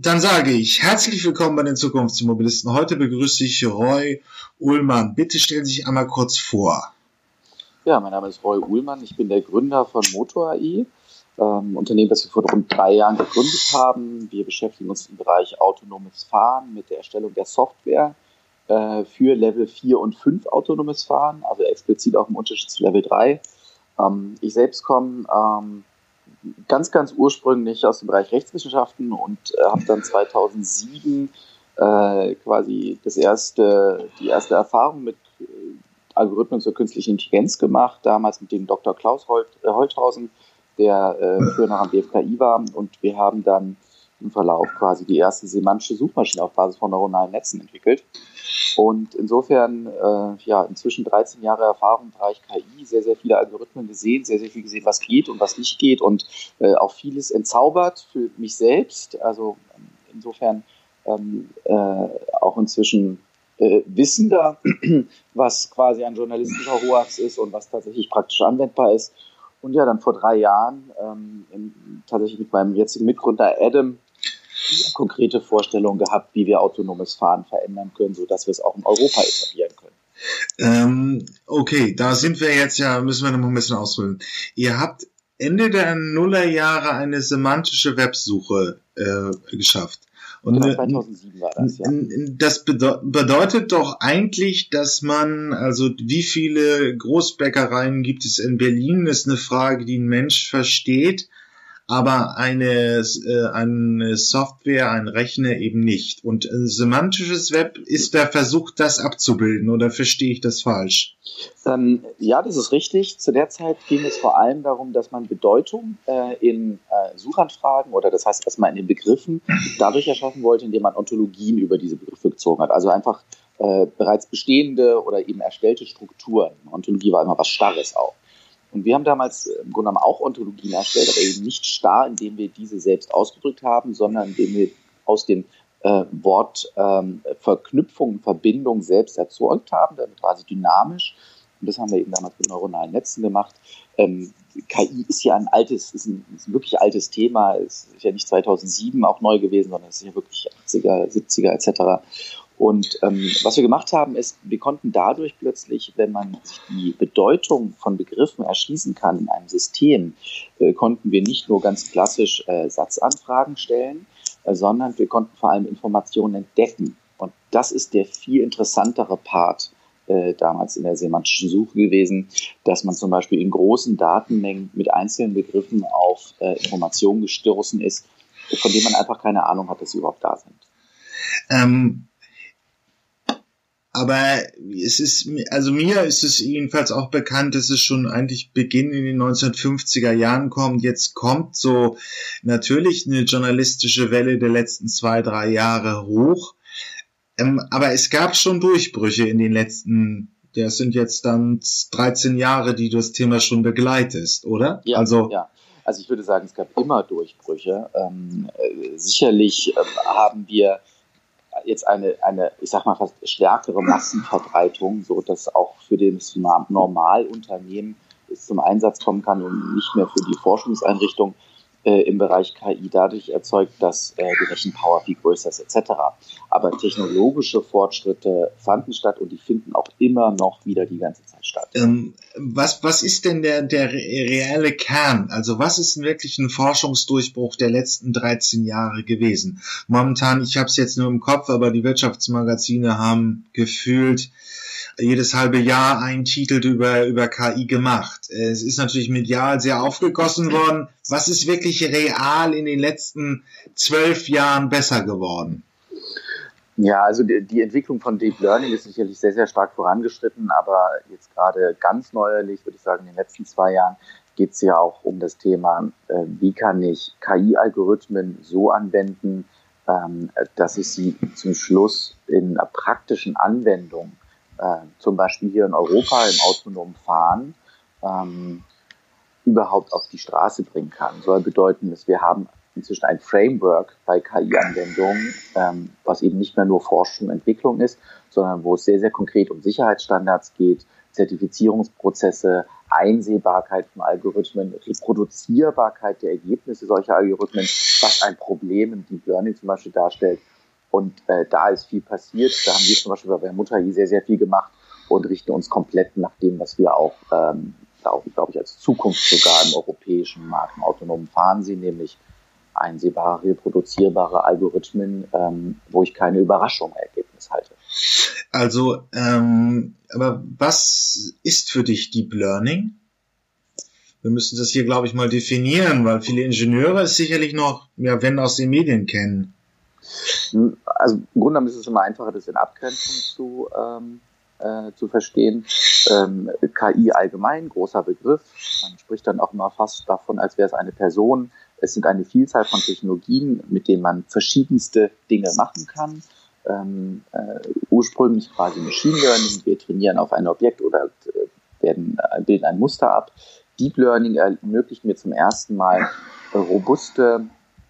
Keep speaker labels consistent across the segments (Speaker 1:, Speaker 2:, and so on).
Speaker 1: Dann sage ich herzlich willkommen bei den Zukunftsmobilisten. Heute begrüße ich Roy Ullmann. Bitte stellen Sie sich einmal kurz vor.
Speaker 2: Ja, mein Name ist Roy Ullmann. Ich bin der Gründer von MotorAI, ähm, Unternehmen, das wir vor rund drei Jahren gegründet haben. Wir beschäftigen uns im Bereich autonomes Fahren mit der Erstellung der Software äh, für Level 4 und 5 autonomes Fahren, also explizit auch im Unterschied zu Level 3. Ähm, ich selbst komme ähm, ganz, ganz ursprünglich aus dem Bereich Rechtswissenschaften und äh, habe dann 2007 äh, quasi das erste, die erste Erfahrung mit äh, Algorithmen zur künstlichen Intelligenz gemacht, damals mit dem Dr. Klaus Holt, äh, Holthausen, der äh, früher noch am BFKI war. Und wir haben dann im Verlauf quasi die erste semantische Suchmaschine auf Basis von neuronalen Netzen entwickelt. Und insofern, äh, ja, inzwischen 13 Jahre Erfahrung im Bereich KI, sehr, sehr viele Algorithmen gesehen, sehr, sehr viel gesehen, was geht und was nicht geht und äh, auch vieles entzaubert für mich selbst. Also insofern ähm, äh, auch inzwischen äh, wissender, was quasi ein journalistischer Hoax ist und was tatsächlich praktisch anwendbar ist. Und ja, dann vor drei Jahren ähm, in, tatsächlich mit meinem jetzigen Mitgründer Adam konkrete Vorstellungen gehabt, wie wir autonomes Fahren verändern können, sodass wir es auch in Europa etablieren können.
Speaker 1: Ähm, okay, da sind wir jetzt ja, müssen wir noch ein bisschen ausholen. Ihr habt Ende der Nullerjahre eine semantische Websuche äh, geschafft.
Speaker 2: Und genau, 2007 war das, ja.
Speaker 1: Das bedeutet doch eigentlich, dass man, also wie viele Großbäckereien gibt es in Berlin, ist eine Frage, die ein Mensch versteht aber eine, äh, eine Software, ein Rechner eben nicht. Und äh, semantisches Web ist der Versuch, das abzubilden, oder verstehe ich das falsch?
Speaker 2: Ähm, ja, das ist richtig. Zu der Zeit ging es vor allem darum, dass man Bedeutung äh, in äh, Suchanfragen oder das heißt erstmal in den Begriffen dadurch erschaffen wollte, indem man Ontologien über diese Begriffe gezogen hat. Also einfach äh, bereits bestehende oder eben erstellte Strukturen. Ontologie war immer was Starres auch. Und wir haben damals äh, im Grunde genommen auch Ontologien erstellt, aber eben nicht starr, indem wir diese selbst ausgedrückt haben, sondern indem wir aus dem äh, Wort ähm, Verknüpfung, Verbindung selbst erzeugt haben, damit quasi dynamisch. Und das haben wir eben damals mit neuronalen Netzen gemacht. Ähm, KI ist ja ein altes, ist ein, ist ein wirklich altes Thema, ist ja nicht 2007 auch neu gewesen, sondern es ist ja wirklich 80er, 70er etc. Und ähm, was wir gemacht haben, ist, wir konnten dadurch plötzlich, wenn man sich die Bedeutung von Begriffen erschließen kann in einem System, äh, konnten wir nicht nur ganz klassisch äh, Satzanfragen stellen, äh, sondern wir konnten vor allem Informationen entdecken. Und das ist der viel interessantere Part äh, damals in der semantischen Suche gewesen, dass man zum Beispiel in großen Datenmengen mit einzelnen Begriffen auf äh, Informationen gestoßen ist, von denen man einfach keine Ahnung hat, dass sie überhaupt da sind.
Speaker 1: Ähm aber es ist, also mir ist es jedenfalls auch bekannt, dass es schon eigentlich Beginn in den 1950er Jahren kommt. Jetzt kommt so natürlich eine journalistische Welle der letzten zwei, drei Jahre hoch. Ähm, aber es gab schon Durchbrüche in den letzten, das sind jetzt dann 13 Jahre, die du das Thema schon begleitest, oder?
Speaker 2: Ja, also, ja. Also ich würde sagen, es gab immer Durchbrüche. Ähm, äh, sicherlich äh, haben wir jetzt eine, eine, ich sag mal, fast stärkere Massenverbreitung, so dass auch für das Normalunternehmen es zum Einsatz kommen kann und nicht mehr für die Forschungseinrichtung äh, im Bereich KI dadurch erzeugt, dass äh, die Rechenpower viel größer ist etc. Aber technologische Fortschritte fanden statt und die finden auch immer noch wieder die ganze Zeit statt.
Speaker 1: Ähm, was, was ist denn der, der reelle Kern? Also was ist wirklich ein Forschungsdurchbruch der letzten 13 Jahre gewesen? Momentan, ich habe es jetzt nur im Kopf, aber die Wirtschaftsmagazine haben gefühlt jedes halbe Jahr einen Titel über, über KI gemacht. Es ist natürlich medial sehr aufgegossen worden. Was ist wirklich real in den letzten zwölf Jahren besser geworden?
Speaker 2: Ja, also die, die, Entwicklung von Deep Learning ist sicherlich sehr, sehr stark vorangeschritten, aber jetzt gerade ganz neuerlich, würde ich sagen, in den letzten zwei Jahren geht es ja auch um das Thema, äh, wie kann ich KI-Algorithmen so anwenden, ähm, dass ich sie zum Schluss in einer praktischen Anwendung äh, zum Beispiel hier in Europa im autonomen Fahren ähm, überhaupt auf die Straße bringen kann. Soll bedeuten, dass wir haben inzwischen ein Framework bei KI-Anwendungen, ähm, was eben nicht mehr nur Forschung und Entwicklung ist, sondern wo es sehr, sehr konkret um Sicherheitsstandards geht, Zertifizierungsprozesse, Einsehbarkeit von Algorithmen, Reproduzierbarkeit der Ergebnisse solcher Algorithmen, was ein Problem im Deep Learning zum Beispiel darstellt. Und äh, da ist viel passiert. Da haben wir zum Beispiel bei Mutter sehr, sehr viel gemacht und richten uns komplett nach dem, was wir auch, ähm, auch glaube ich, als Zukunft sogar im europäischen Markt im autonomen Fahren sehen, nämlich einsehbare, reproduzierbare Algorithmen, ähm, wo ich keine Überraschung Ergebnis halte.
Speaker 1: Also, ähm, aber was ist für dich Deep Learning? Wir müssen das hier, glaube ich, mal definieren, weil viele Ingenieure es sicherlich noch, ja, wenn aus den Medien kennen.
Speaker 2: Also im Grunde genommen ist es immer einfacher, das in Abgrenzung zu, ähm, äh, zu verstehen. Ähm, KI allgemein, großer Begriff. Man spricht dann auch immer fast davon, als wäre es eine Person. Es sind eine Vielzahl von Technologien, mit denen man verschiedenste Dinge machen kann. Ähm, äh, ursprünglich quasi Machine Learning. Wir trainieren auf ein Objekt oder äh, werden, äh, bilden ein Muster ab. Deep Learning ermöglicht mir zum ersten Mal robuste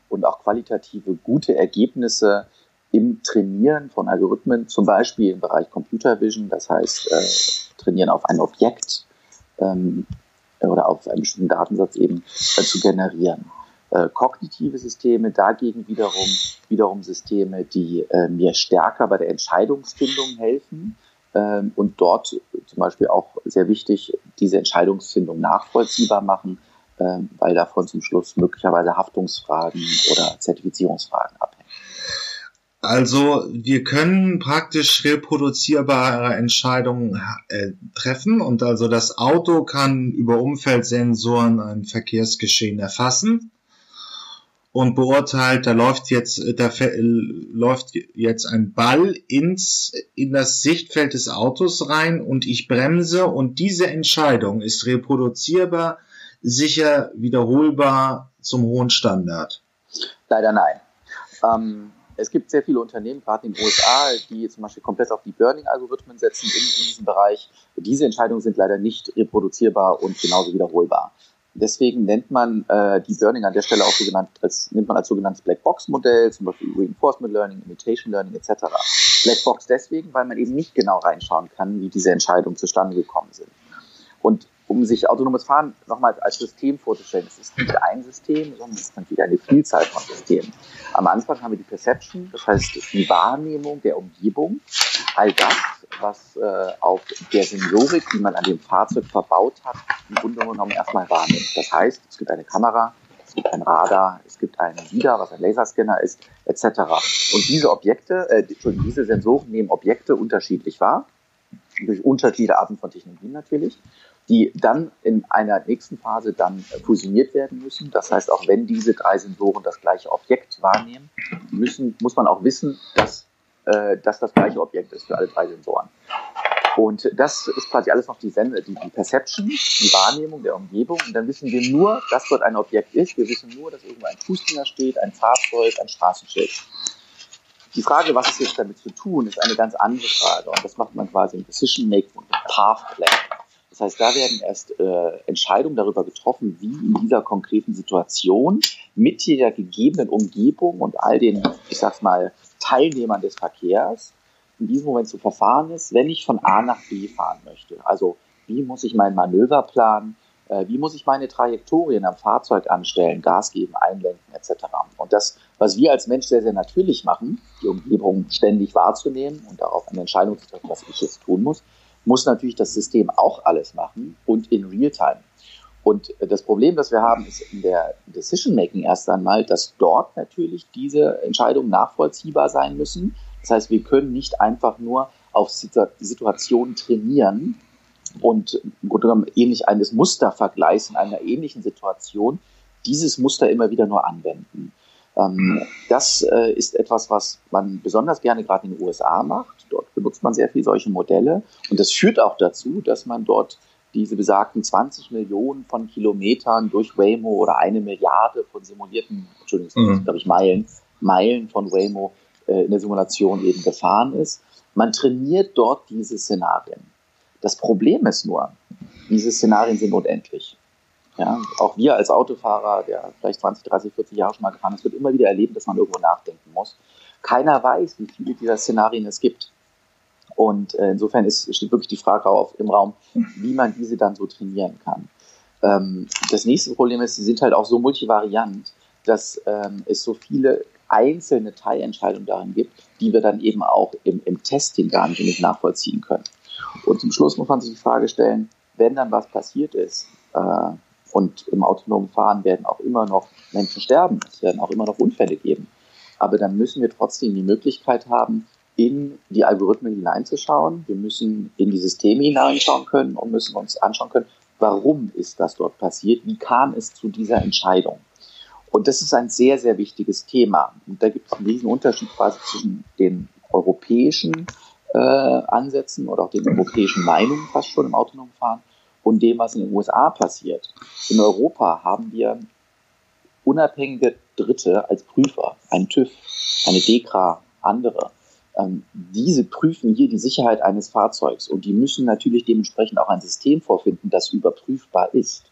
Speaker 2: und auch qualitative gute Ergebnisse im Trainieren von Algorithmen, zum Beispiel im Bereich Computer Vision, das heißt äh, trainieren auf ein Objekt ähm, oder auf einen bestimmten Datensatz eben äh, zu generieren. Äh, kognitive Systeme dagegen wiederum wiederum Systeme, die äh, mir stärker bei der Entscheidungsfindung helfen ähm, und dort zum Beispiel auch sehr wichtig diese Entscheidungsfindung nachvollziehbar machen, weil davon zum Schluss möglicherweise Haftungsfragen oder Zertifizierungsfragen abhängen.
Speaker 1: Also wir können praktisch reproduzierbare Entscheidungen äh, treffen und also das Auto kann über Umfeldsensoren ein Verkehrsgeschehen erfassen und beurteilt, da läuft jetzt, da läuft jetzt ein Ball ins, in das Sichtfeld des Autos rein und ich bremse und diese Entscheidung ist reproduzierbar, sicher, wiederholbar zum hohen Standard.
Speaker 2: Leider nein. Ähm, es gibt sehr viele Unternehmen, gerade in den USA, die zum Beispiel komplett auf die Burning-Algorithmen setzen in, in diesem Bereich. Diese Entscheidungen sind leider nicht reproduzierbar und genauso wiederholbar. Deswegen nennt man äh, die Learning an der Stelle auch so genannt, als, nennt man als sogenanntes Blackbox-Modell, zum Beispiel Reinforcement Learning, Imitation Learning etc. Blackbox deswegen, weil man eben nicht genau reinschauen kann, wie diese Entscheidungen zustande gekommen sind. Und um sich autonomes Fahren nochmal als System vorzustellen, es ist nicht ein System, sondern es ist natürlich eine Vielzahl von Systemen. Am Anfang haben wir die Perception, das heißt die Wahrnehmung der Umgebung, all das, was äh, auf der Sensorik, die man an dem Fahrzeug verbaut hat, im Grunde genommen erstmal wahrnimmt. Das heißt, es gibt eine Kamera, es gibt ein Radar, es gibt einen LIDAR, was ein Laserscanner ist, etc. Und diese Objekte, äh, diese Sensoren nehmen Objekte unterschiedlich wahr, durch unterschiedliche Arten von Technologien natürlich die dann in einer nächsten Phase dann fusioniert werden müssen. Das heißt, auch wenn diese drei Sensoren das gleiche Objekt wahrnehmen, müssen, muss man auch wissen, dass, äh, dass das gleiche Objekt ist für alle drei Sensoren. Und das ist quasi alles noch die, Sende, die, die Perception, die Wahrnehmung der Umgebung. Und dann wissen wir nur, dass dort ein Objekt ist. Wir wissen nur, dass irgendwo ein Fußgänger steht, ein Fahrzeug, ein Straßenschild. Die Frage, was ist jetzt damit zu tun, ist eine ganz andere Frage. Und das macht man quasi im Decision Making und im Path Plan. Das heißt, da werden erst äh, Entscheidungen darüber getroffen, wie in dieser konkreten Situation mit der gegebenen Umgebung und all den, ich sag's mal, Teilnehmern des Verkehrs in diesem Moment zu verfahren ist, wenn ich von A nach B fahren möchte. Also wie muss ich meinen Manöver planen? Äh, wie muss ich meine Trajektorien am Fahrzeug anstellen, Gas geben, einlenken etc. Und das, was wir als Mensch sehr, sehr natürlich machen, die Umgebung ständig wahrzunehmen und darauf eine Entscheidung zu treffen, was ich jetzt tun muss, muss natürlich das System auch alles machen und in Realtime. Und das Problem, das wir haben, ist in der Decision Making erst einmal, dass dort natürlich diese Entscheidungen nachvollziehbar sein müssen. Das heißt, wir können nicht einfach nur auf Situationen trainieren und im Grunde genommen ähnlich eines Mustervergleichs in einer ähnlichen Situation dieses Muster immer wieder nur anwenden. Ähm, das äh, ist etwas, was man besonders gerne gerade in den USA macht. Dort benutzt man sehr viel solche Modelle. Und das führt auch dazu, dass man dort diese besagten 20 Millionen von Kilometern durch Waymo oder eine Milliarde von simulierten, Entschuldigung, mhm. glaube ich, Meilen, Meilen von Waymo äh, in der Simulation eben gefahren ist. Man trainiert dort diese Szenarien. Das Problem ist nur, diese Szenarien sind unendlich. Ja, auch wir als Autofahrer, der vielleicht 20, 30, 40 Jahre schon mal gefahren ist, wird immer wieder erleben, dass man irgendwo nachdenken muss. Keiner weiß, wie viele dieser Szenarien es gibt. Und äh, insofern ist, steht wirklich die Frage auf im Raum, wie man diese dann so trainieren kann. Ähm, das nächste Problem ist, sie sind halt auch so multivariant, dass ähm, es so viele einzelne Teilentscheidungen darin gibt, die wir dann eben auch im, im Testing gar nicht, nicht nachvollziehen können. Und zum Schluss muss man sich die Frage stellen, wenn dann was passiert ist, äh, und im autonomen Fahren werden auch immer noch Menschen sterben, es werden auch immer noch Unfälle geben. Aber dann müssen wir trotzdem die Möglichkeit haben, in die Algorithmen hineinzuschauen. Wir müssen in die Systeme hineinschauen können und müssen uns anschauen können, warum ist das dort passiert? Wie kam es zu dieser Entscheidung? Und das ist ein sehr, sehr wichtiges Thema. Und da gibt es einen riesen Unterschied quasi zwischen den europäischen äh, Ansätzen oder auch den europäischen Meinungen fast schon im autonomen Fahren und dem, was in den USA passiert. In Europa haben wir unabhängige Dritte als Prüfer, ein TÜV, eine DEKRA, andere. Ähm, diese prüfen hier die Sicherheit eines Fahrzeugs und die müssen natürlich dementsprechend auch ein System vorfinden, das überprüfbar ist.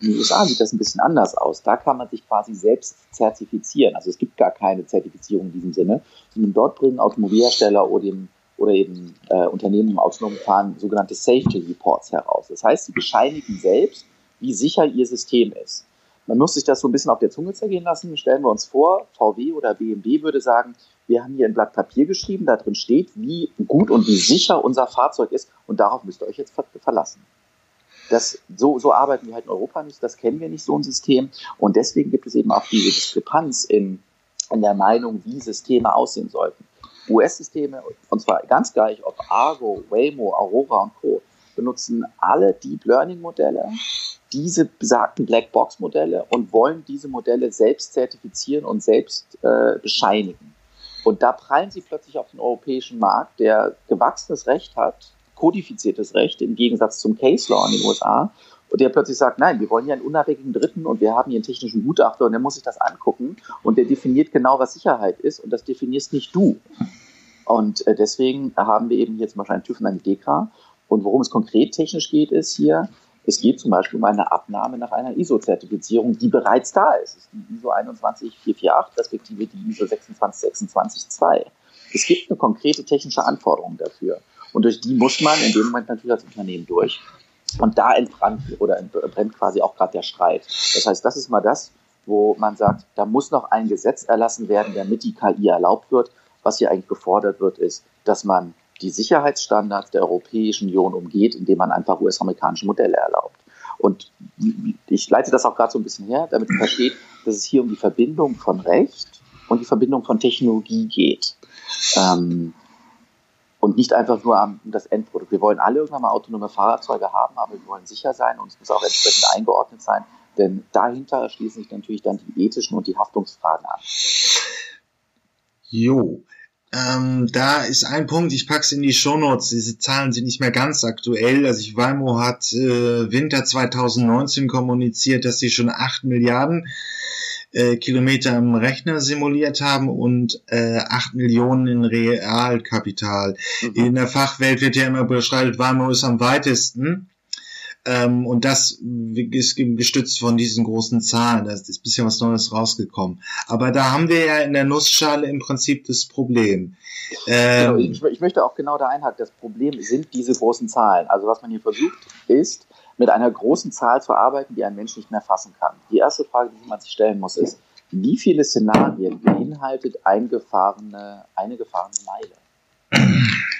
Speaker 2: In den USA sieht das ein bisschen anders aus. Da kann man sich quasi selbst zertifizieren. Also es gibt gar keine Zertifizierung in diesem Sinne, sondern dort bringen Automobilhersteller oder eben oder eben äh, Unternehmen im autonomen Fahren sogenannte Safety Reports heraus. Das heißt, sie bescheinigen selbst, wie sicher ihr System ist. Man muss sich das so ein bisschen auf der Zunge zergehen lassen. Stellen wir uns vor, VW oder BMW würde sagen, wir haben hier ein Blatt Papier geschrieben, da drin steht, wie gut und wie sicher unser Fahrzeug ist und darauf müsst ihr euch jetzt verlassen. Das, so, so arbeiten wir halt in Europa nicht, das kennen wir nicht, so ein System. Und deswegen gibt es eben auch diese Diskrepanz in, in der Meinung, wie Systeme aussehen sollten. US-Systeme, und zwar ganz gleich, ob Argo, Waymo, Aurora und Co., benutzen alle Deep Learning-Modelle, diese besagten Blackbox-Modelle und wollen diese Modelle selbst zertifizieren und selbst äh, bescheinigen. Und da prallen sie plötzlich auf den europäischen Markt, der gewachsenes Recht hat, kodifiziertes Recht im Gegensatz zum Case Law in den USA und der plötzlich sagt, nein, wir wollen ja einen unabhängigen Dritten und wir haben hier einen technischen Gutachter und der muss sich das angucken und der definiert genau, was Sicherheit ist und das definierst nicht du. Und äh, deswegen haben wir eben hier zum Beispiel einen TÜV und eine DEKRA. Und worum es konkret technisch geht, ist hier, es geht zum Beispiel um eine Abnahme nach einer ISO-Zertifizierung, die bereits da ist. Das ist die ISO 21448 respektive die ISO 26262. Es gibt eine konkrete technische Anforderung dafür. Und durch die muss man in dem Moment natürlich als Unternehmen durch. Und da entbrannt oder entbrennt quasi auch gerade der Streit. Das heißt, das ist mal das, wo man sagt, da muss noch ein Gesetz erlassen werden, damit die KI erlaubt wird. Was hier eigentlich gefordert wird, ist, dass man die Sicherheitsstandards der Europäischen Union umgeht, indem man einfach US-amerikanische Modelle erlaubt. Und ich leite das auch gerade so ein bisschen her, damit man versteht, dass es hier um die Verbindung von Recht und die Verbindung von Technologie geht. Ähm, und nicht einfach nur um das Endprodukt. Wir wollen alle irgendwann mal autonome Fahrzeuge haben, aber wir wollen sicher sein und es muss auch entsprechend eingeordnet sein, denn dahinter schließen sich natürlich dann die ethischen und die Haftungsfragen an.
Speaker 1: Jo, ähm, da ist ein Punkt, ich pack's in die Shownotes, diese Zahlen sind nicht mehr ganz aktuell. Also ich, Waymo hat äh, Winter 2019 kommuniziert, dass sie schon 8 Milliarden äh, Kilometer im Rechner simuliert haben und äh, 8 Millionen in Realkapital. Mhm. In der Fachwelt wird ja immer beschreibt, Waymo ist am weitesten. Ähm, und das ist gestützt von diesen großen Zahlen. Da ist ein bisschen was Neues rausgekommen. Aber da haben wir ja in der Nussschale im Prinzip das Problem.
Speaker 2: Ähm, genau, ich, ich, möchte auch genau da einhaken. Das Problem sind diese großen Zahlen. Also was man hier versucht, ist, mit einer großen Zahl zu arbeiten, die ein Mensch nicht mehr fassen kann. Die erste Frage, die man sich stellen muss, ist, wie viele Szenarien beinhaltet eingefahrene, eine gefahrene Meile?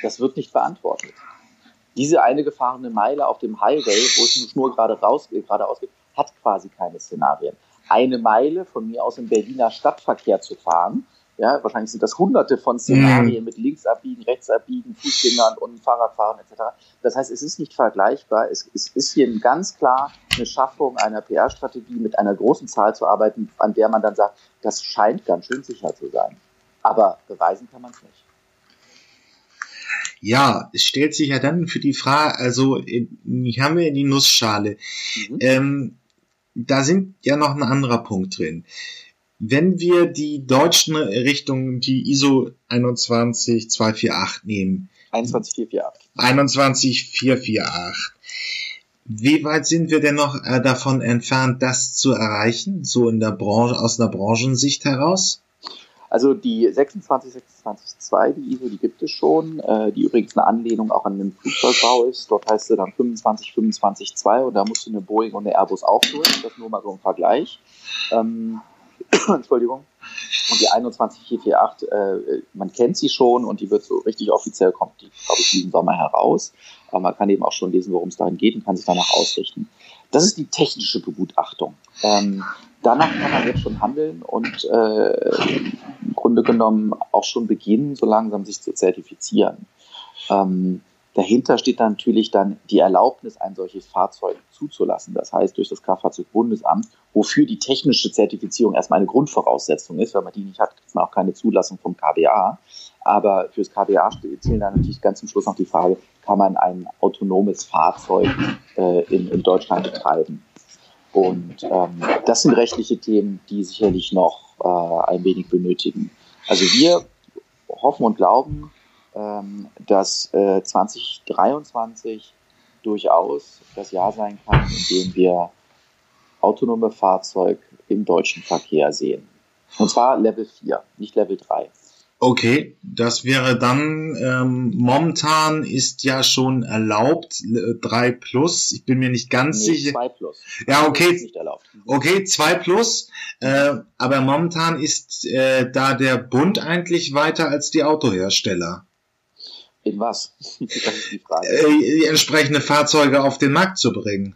Speaker 2: Das wird nicht beantwortet. Diese eine gefahrene Meile auf dem Highway, wo es nur gerade raus, geradeaus geht, hat quasi keine Szenarien. Eine Meile von mir aus im Berliner Stadtverkehr zu fahren, ja, wahrscheinlich sind das hunderte von Szenarien mhm. mit links abbiegen, rechts abbiegen, Fußgängern und Fahrradfahren etc. Das heißt, es ist nicht vergleichbar. Es, es ist hier ganz klar eine Schaffung einer PR-Strategie mit einer großen Zahl zu arbeiten, an der man dann sagt, das scheint ganz schön sicher zu sein. Aber beweisen kann man es nicht.
Speaker 1: Ja, es stellt sich ja dann für die Frage, also hier haben wir die Nussschale. Mhm. Ähm, da sind ja noch ein anderer Punkt drin wenn wir die deutschen Richtungen, die ISO 21248 nehmen.
Speaker 2: 21448.
Speaker 1: 21448. Wie weit sind wir denn noch äh, davon entfernt, das zu erreichen, so in der Branche, aus einer Branchensicht heraus?
Speaker 2: Also die 26262, die ISO, die gibt es schon, äh, die übrigens eine Anlehnung auch an den Flugzeugbau ist. Dort heißt sie dann 25252 und da musst du eine Boeing und eine Airbus auch durch. Das nur mal so ein Vergleich. Ähm, Entschuldigung. Und die 21448, äh, man kennt sie schon und die wird so richtig offiziell, kommt die, glaube ich, diesen Sommer heraus. Aber man kann eben auch schon lesen, worum es darin geht und kann sich danach ausrichten. Das ist die technische Begutachtung. Ähm, danach kann man jetzt schon handeln und äh, im Grunde genommen auch schon beginnen, so langsam sich zu zertifizieren. Ähm, Dahinter steht dann natürlich dann die Erlaubnis, ein solches Fahrzeug zuzulassen. Das heißt, durch das Kraftfahrzeugbundesamt, wofür die technische Zertifizierung erstmal eine Grundvoraussetzung ist. Wenn man die nicht hat, kriegt man auch keine Zulassung vom KBA. Aber fürs KBA zählen dann natürlich ganz zum Schluss noch die Frage, kann man ein autonomes Fahrzeug äh, in, in Deutschland betreiben? Und ähm, das sind rechtliche Themen, die sicherlich noch äh, ein wenig benötigen. Also wir hoffen und glauben, dass äh, 2023 durchaus das Jahr sein kann, in dem wir autonome Fahrzeug im deutschen Verkehr sehen. Und zwar Level 4, nicht Level 3.
Speaker 1: Okay, das wäre dann, ähm, momentan ist ja schon erlaubt, 3 plus, ich bin mir nicht ganz nee, sicher.
Speaker 2: 2 plus.
Speaker 1: Ja, okay. Okay, 2 plus, äh, aber momentan ist äh, da der Bund eigentlich weiter als die Autohersteller.
Speaker 2: In was?
Speaker 1: das ist die Frage. Äh, entsprechende Fahrzeuge auf den Markt zu bringen.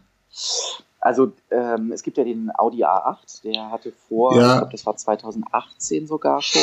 Speaker 2: Also ähm, es gibt ja den Audi A8, der hatte vor, ja. ich glaube, das war 2018 sogar schon,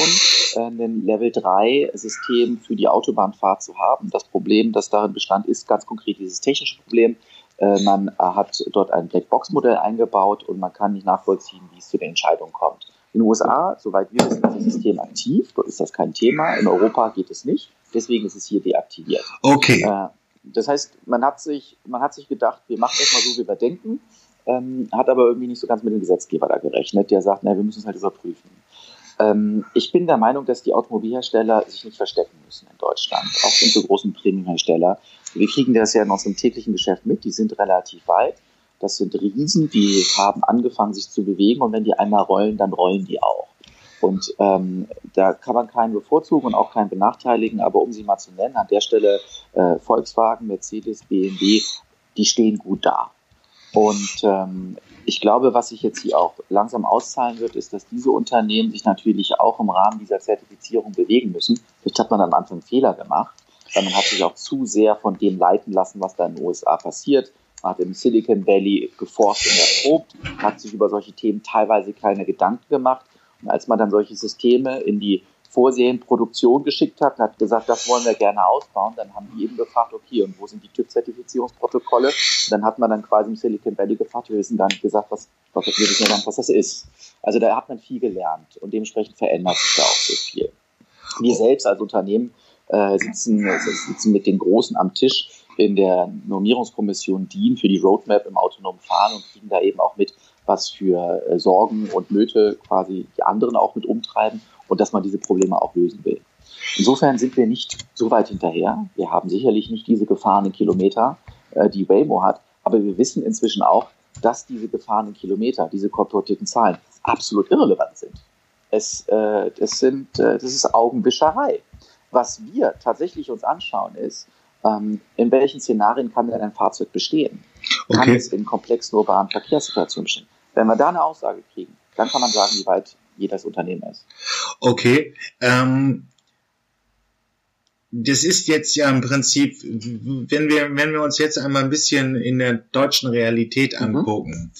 Speaker 2: äh, ein Level 3 System für die Autobahnfahrt zu haben. Das Problem, das darin bestand, ist ganz konkret dieses technische Problem. Äh, man hat dort ein Blackbox-Modell eingebaut und man kann nicht nachvollziehen, wie es zu den Entscheidungen kommt. In den USA, soweit wir wissen, ist das System aktiv, dort ist das kein Thema. In Europa geht es nicht. Deswegen ist es hier deaktiviert.
Speaker 1: Okay. Äh,
Speaker 2: das heißt, man hat sich, man hat sich gedacht, wir machen das mal so, wie wir denken, ähm, hat aber irgendwie nicht so ganz mit dem Gesetzgeber da gerechnet, der sagt, na, wir müssen es halt überprüfen. Ähm, ich bin der Meinung, dass die Automobilhersteller sich nicht verstecken müssen in Deutschland, auch unsere großen Premiumhersteller. Wir kriegen das ja in unserem täglichen Geschäft mit, die sind relativ weit. Das sind Riesen, die haben angefangen, sich zu bewegen und wenn die einmal rollen, dann rollen die auch. Und ähm, da kann man keinen bevorzugen und auch keinen benachteiligen, aber um sie mal zu nennen, an der Stelle äh, Volkswagen, Mercedes, BMW, die stehen gut da. Und ähm, ich glaube, was sich jetzt hier auch langsam auszahlen wird, ist, dass diese Unternehmen sich natürlich auch im Rahmen dieser Zertifizierung bewegen müssen. Vielleicht hat man am Anfang Fehler gemacht, weil man hat sich auch zu sehr von dem leiten lassen, was da in den USA passiert. Man hat im Silicon Valley geforscht und erprobt, hat sich über solche Themen teilweise keine Gedanken gemacht als man dann solche Systeme in die Vorserienproduktion geschickt hat und hat gesagt, das wollen wir gerne ausbauen, dann haben die eben gefragt, okay, und wo sind die TÜV-Zertifizierungsprotokolle? Dann hat man dann quasi im Silicon Valley gefragt, wir wissen gar nicht gesagt, was, was, wir wissen gar nicht, was das ist. Also da hat man viel gelernt und dementsprechend verändert sich da auch so viel. Wir selbst als Unternehmen äh, sitzen, sitzen mit den Großen am Tisch in der Normierungskommission DIN für die Roadmap im autonomen Fahren und kriegen da eben auch mit, was für äh, Sorgen und Nöte quasi die anderen auch mit umtreiben und dass man diese Probleme auch lösen will. Insofern sind wir nicht so weit hinterher. Wir haben sicherlich nicht diese gefahrenen Kilometer, äh, die Waymo hat, aber wir wissen inzwischen auch, dass diese gefahrenen Kilometer, diese korporierten Zahlen absolut irrelevant sind. Es, äh, das, sind äh, das ist Augenwischerei. Was wir tatsächlich uns anschauen, ist, ähm, in welchen Szenarien kann denn ein Fahrzeug bestehen? Kann okay. es in komplexen urbanen Verkehrssituationen bestehen? Wenn wir da eine Aussage kriegen, dann kann man sagen, wie weit jedes Unternehmen ist.
Speaker 1: Okay. Ähm, das ist jetzt ja im Prinzip, wenn wir, wenn wir uns jetzt einmal ein bisschen in der deutschen Realität mhm. angucken. Mhm.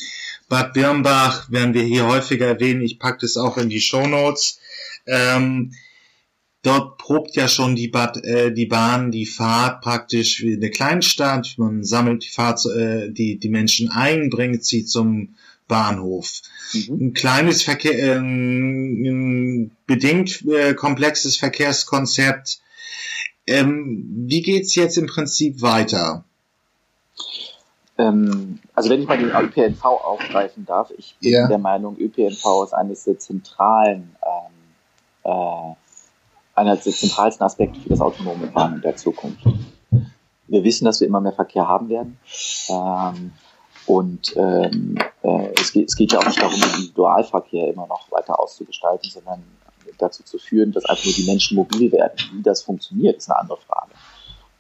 Speaker 1: Bad Birnbach werden wir hier häufiger erwähnen. Ich packe das auch in die Show Notes. Ähm, dort probt ja schon die, Bad, äh, die Bahn die Fahrt praktisch wie eine Kleinstadt. Man sammelt die, Fahrt, äh, die, die Menschen ein, bringt sie zum Bahnhof. Mhm. Ein kleines Verkehr, äh, ein bedingt äh, komplexes Verkehrskonzept. Ähm, wie geht's jetzt im Prinzip weiter?
Speaker 2: Ähm, also wenn ich mal den ÖPNV aufgreifen darf, ich bin ja. der Meinung, ÖPNV ist eines der zentralen, ähm, äh, einer der zentralsten Aspekte für das autonome Fahren in der Zukunft. wir wissen, dass wir immer mehr Verkehr haben werden. Ähm, und ähm, äh, es, geht, es geht ja auch nicht darum, den Individualverkehr immer noch weiter auszugestalten, sondern dazu zu führen, dass einfach nur die Menschen mobil werden. Wie das funktioniert, ist eine andere Frage.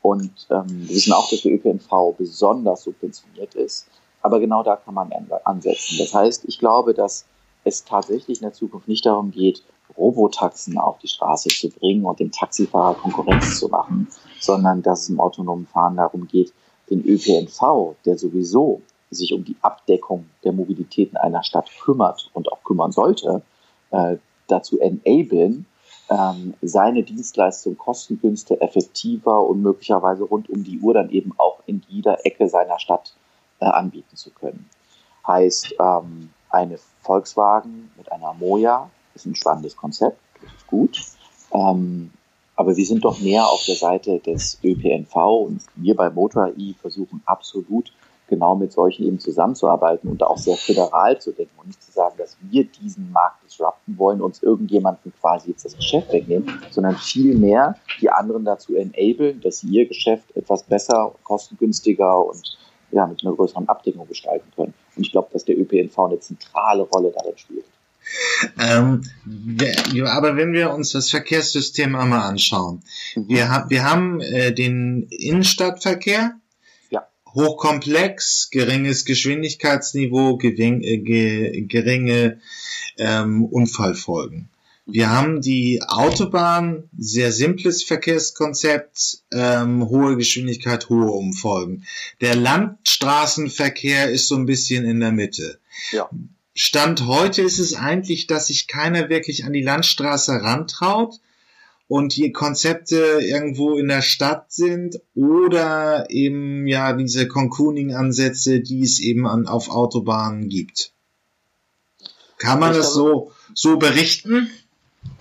Speaker 2: Und ähm, wir wissen auch, dass der ÖPNV besonders subventioniert ist. Aber genau da kann man ansetzen. Das heißt, ich glaube, dass es tatsächlich in der Zukunft nicht darum geht, Robotaxen auf die Straße zu bringen und dem Taxifahrer Konkurrenz zu machen, sondern dass es im autonomen Fahren darum geht, den ÖPNV, der sowieso sich um die Abdeckung der Mobilität in einer Stadt kümmert und auch kümmern sollte, äh, dazu enablen, ähm, seine Dienstleistung kostengünstiger, effektiver und möglicherweise rund um die Uhr dann eben auch in jeder Ecke seiner Stadt äh, anbieten zu können. Heißt, ähm, eine Volkswagen mit einer Moja ist ein spannendes Konzept, das ist gut. Ähm, aber wir sind doch mehr auf der Seite des ÖPNV und wir bei Motor.i versuchen absolut genau mit solchen eben zusammenzuarbeiten und da auch sehr föderal zu denken und nicht zu sagen, dass wir diesen Markt disrupten wollen, uns irgendjemanden quasi jetzt das Geschäft wegnehmen, sondern vielmehr die anderen dazu enablen, dass sie ihr Geschäft etwas besser, kostengünstiger und ja, mit einer größeren Abdeckung gestalten können. Und ich glaube, dass der ÖPNV eine zentrale Rolle darin spielt.
Speaker 1: Ähm, wir, aber wenn wir uns das Verkehrssystem einmal anschauen, mhm. wir, wir haben äh, den Innenstadtverkehr, hochkomplex, geringes Geschwindigkeitsniveau, gering, äh, ge, geringe ähm, Unfallfolgen. Wir haben die Autobahn, sehr simples Verkehrskonzept, ähm, hohe Geschwindigkeit, hohe Umfolgen. Der Landstraßenverkehr ist so ein bisschen in der Mitte. Ja. Stand heute ist es eigentlich, dass sich keiner wirklich an die Landstraße rantraut, und die Konzepte irgendwo in der Stadt sind oder eben ja diese Concooning-Ansätze, die es eben an, auf Autobahnen gibt. Kann man das so, so berichten?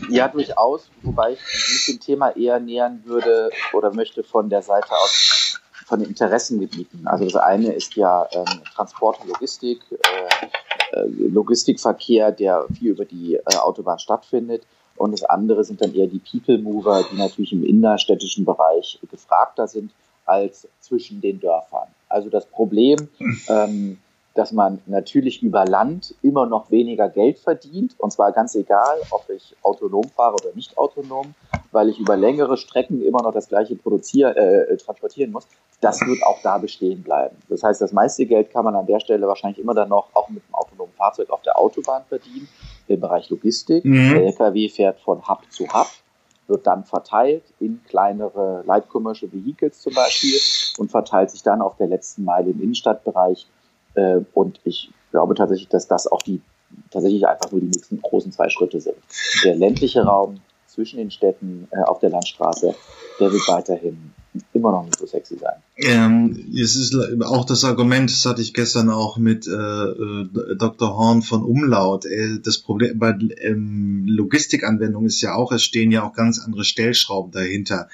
Speaker 2: Ja, durchaus, wobei ich mich dem Thema eher nähern würde oder möchte von der Seite aus von den Interessengebieten. Also das eine ist ja ähm, Transport und Logistik, äh, äh, Logistikverkehr, der viel über die äh, Autobahn stattfindet. Und das andere sind dann eher die People Mover, die natürlich im innerstädtischen Bereich gefragter sind als zwischen den Dörfern. Also das Problem, ähm, dass man natürlich über Land immer noch weniger Geld verdient, und zwar ganz egal, ob ich autonom fahre oder nicht autonom, weil ich über längere Strecken immer noch das gleiche produzieren, äh, transportieren muss, das wird auch da bestehen bleiben. Das heißt, das meiste Geld kann man an der Stelle wahrscheinlich immer dann noch auch mit einem autonomen Fahrzeug auf der Autobahn verdienen im Bereich Logistik. Mhm. Der LKW fährt von Hub zu Hub, wird dann verteilt in kleinere Light Commercial Vehicles zum Beispiel und verteilt sich dann auf der letzten Meile im Innenstadtbereich. Äh, und ich glaube tatsächlich, dass das auch die tatsächlich einfach nur die nächsten großen zwei Schritte sind. Der ländliche Raum zwischen den Städten äh, auf der Landstraße, der wird weiterhin immer noch nicht so sexy sein.
Speaker 1: Ähm, es ist auch das Argument, das hatte ich gestern auch mit äh, äh Dr. Horn von Umlaut. Äh, das Problem bei ähm, Logistikanwendungen ist ja auch, es stehen ja auch ganz andere Stellschrauben dahinter.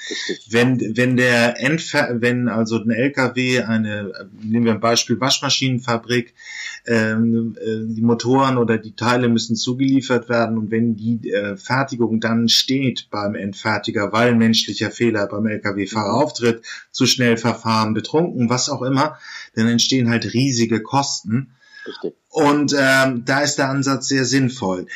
Speaker 1: Wenn wenn der Endfer wenn also ein LKW eine nehmen wir ein Beispiel Waschmaschinenfabrik ähm, äh, die Motoren oder die Teile müssen zugeliefert werden und wenn die äh, Fertigung dann steht beim Endfertiger, weil menschlicher Fehler beim LKW-Fahrer mhm. auftritt, zu schnell verfahren, betrunken, was auch immer, dann entstehen halt riesige Kosten. Richtig. Und ähm, da ist der Ansatz sehr sinnvoll.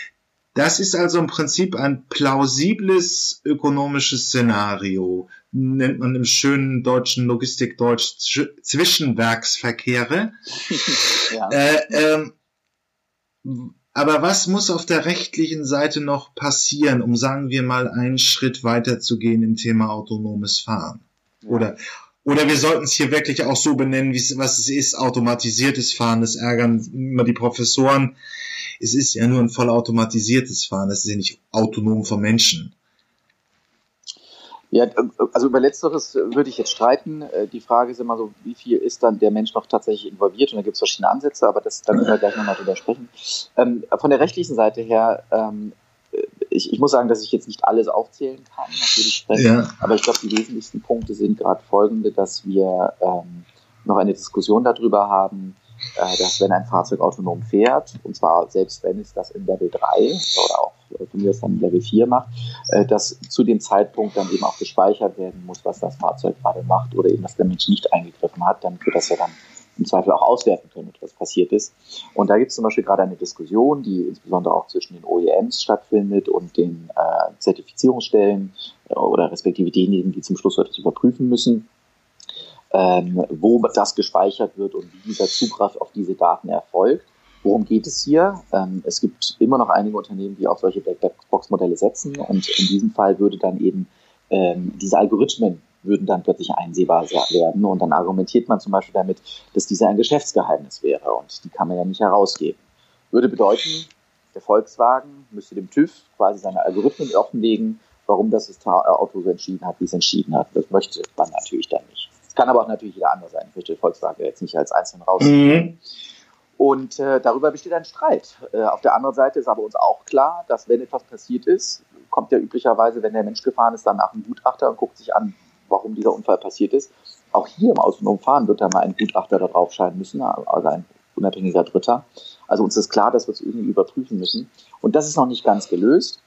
Speaker 1: Das ist also im Prinzip ein plausibles ökonomisches Szenario, nennt man im schönen deutschen Logistikdeutsch Zwischenwerksverkehre. ja. äh, ähm, aber was muss auf der rechtlichen Seite noch passieren, um sagen wir mal einen Schritt weiter zu gehen im Thema autonomes Fahren? Ja. Oder oder wir sollten es hier wirklich auch so benennen, wie es, was es ist, automatisiertes Fahren. Das ärgern immer die Professoren es ist ja nur ein vollautomatisiertes Fahren, das ist ja nicht autonom vom Menschen.
Speaker 2: Ja, also über Letzteres würde ich jetzt streiten. Äh, die Frage ist immer so, wie viel ist dann der Mensch noch tatsächlich involviert? Und da gibt es verschiedene Ansätze, aber das, da können wir gleich nochmal drüber sprechen. Ähm, von der rechtlichen Seite her, ähm, ich, ich, muss sagen, dass ich jetzt nicht alles aufzählen kann, natürlich ja. aber ich glaube, die wesentlichsten Punkte sind gerade folgende, dass wir ähm, noch eine Diskussion darüber haben, äh, dass wenn ein Fahrzeug autonom fährt, und zwar selbst wenn es das in Level 3 oder auch von mir aus dann Level 4 macht, äh, dass zu dem Zeitpunkt dann eben auch gespeichert werden muss, was das Fahrzeug gerade macht oder eben, dass der Mensch nicht eingegriffen hat, damit wir das ja dann im Zweifel auch auswerten können, was passiert ist. Und da gibt es zum Beispiel gerade eine Diskussion, die insbesondere auch zwischen den OEMs stattfindet und den äh, Zertifizierungsstellen äh, oder respektive denjenigen, die zum Schluss das überprüfen müssen, ähm, wo das gespeichert wird und wie dieser Zugriff auf diese Daten erfolgt. Worum geht es hier? Ähm, es gibt immer noch einige Unternehmen, die auf solche Blackbox-Modelle setzen und in diesem Fall würde dann eben ähm, diese Algorithmen würden dann plötzlich einsehbar werden und dann argumentiert man zum Beispiel damit, dass diese ein Geschäftsgeheimnis wäre und die kann man ja nicht herausgeben. Würde bedeuten, der Volkswagen müsste dem TÜV quasi seine Algorithmen offenlegen, warum das, das Auto so entschieden hat, wie es entschieden hat. Das möchte man natürlich dann nicht. Kann aber auch natürlich jeder andere sein. Ich möchte Volkswagen jetzt nicht als Einzelnen rausnehmen. Mhm. Und äh, darüber besteht ein Streit. Äh, auf der anderen Seite ist aber uns auch klar, dass wenn etwas passiert ist, kommt ja üblicherweise, wenn der Mensch gefahren ist, dann nach einem Gutachter und guckt sich an, warum dieser Unfall passiert ist. Auch hier im autonomen Fahren wird da mal ein Gutachter da drauf scheinen müssen, also ein unabhängiger Dritter. Also uns ist klar, dass wir es irgendwie überprüfen müssen. Und das ist noch nicht ganz gelöst.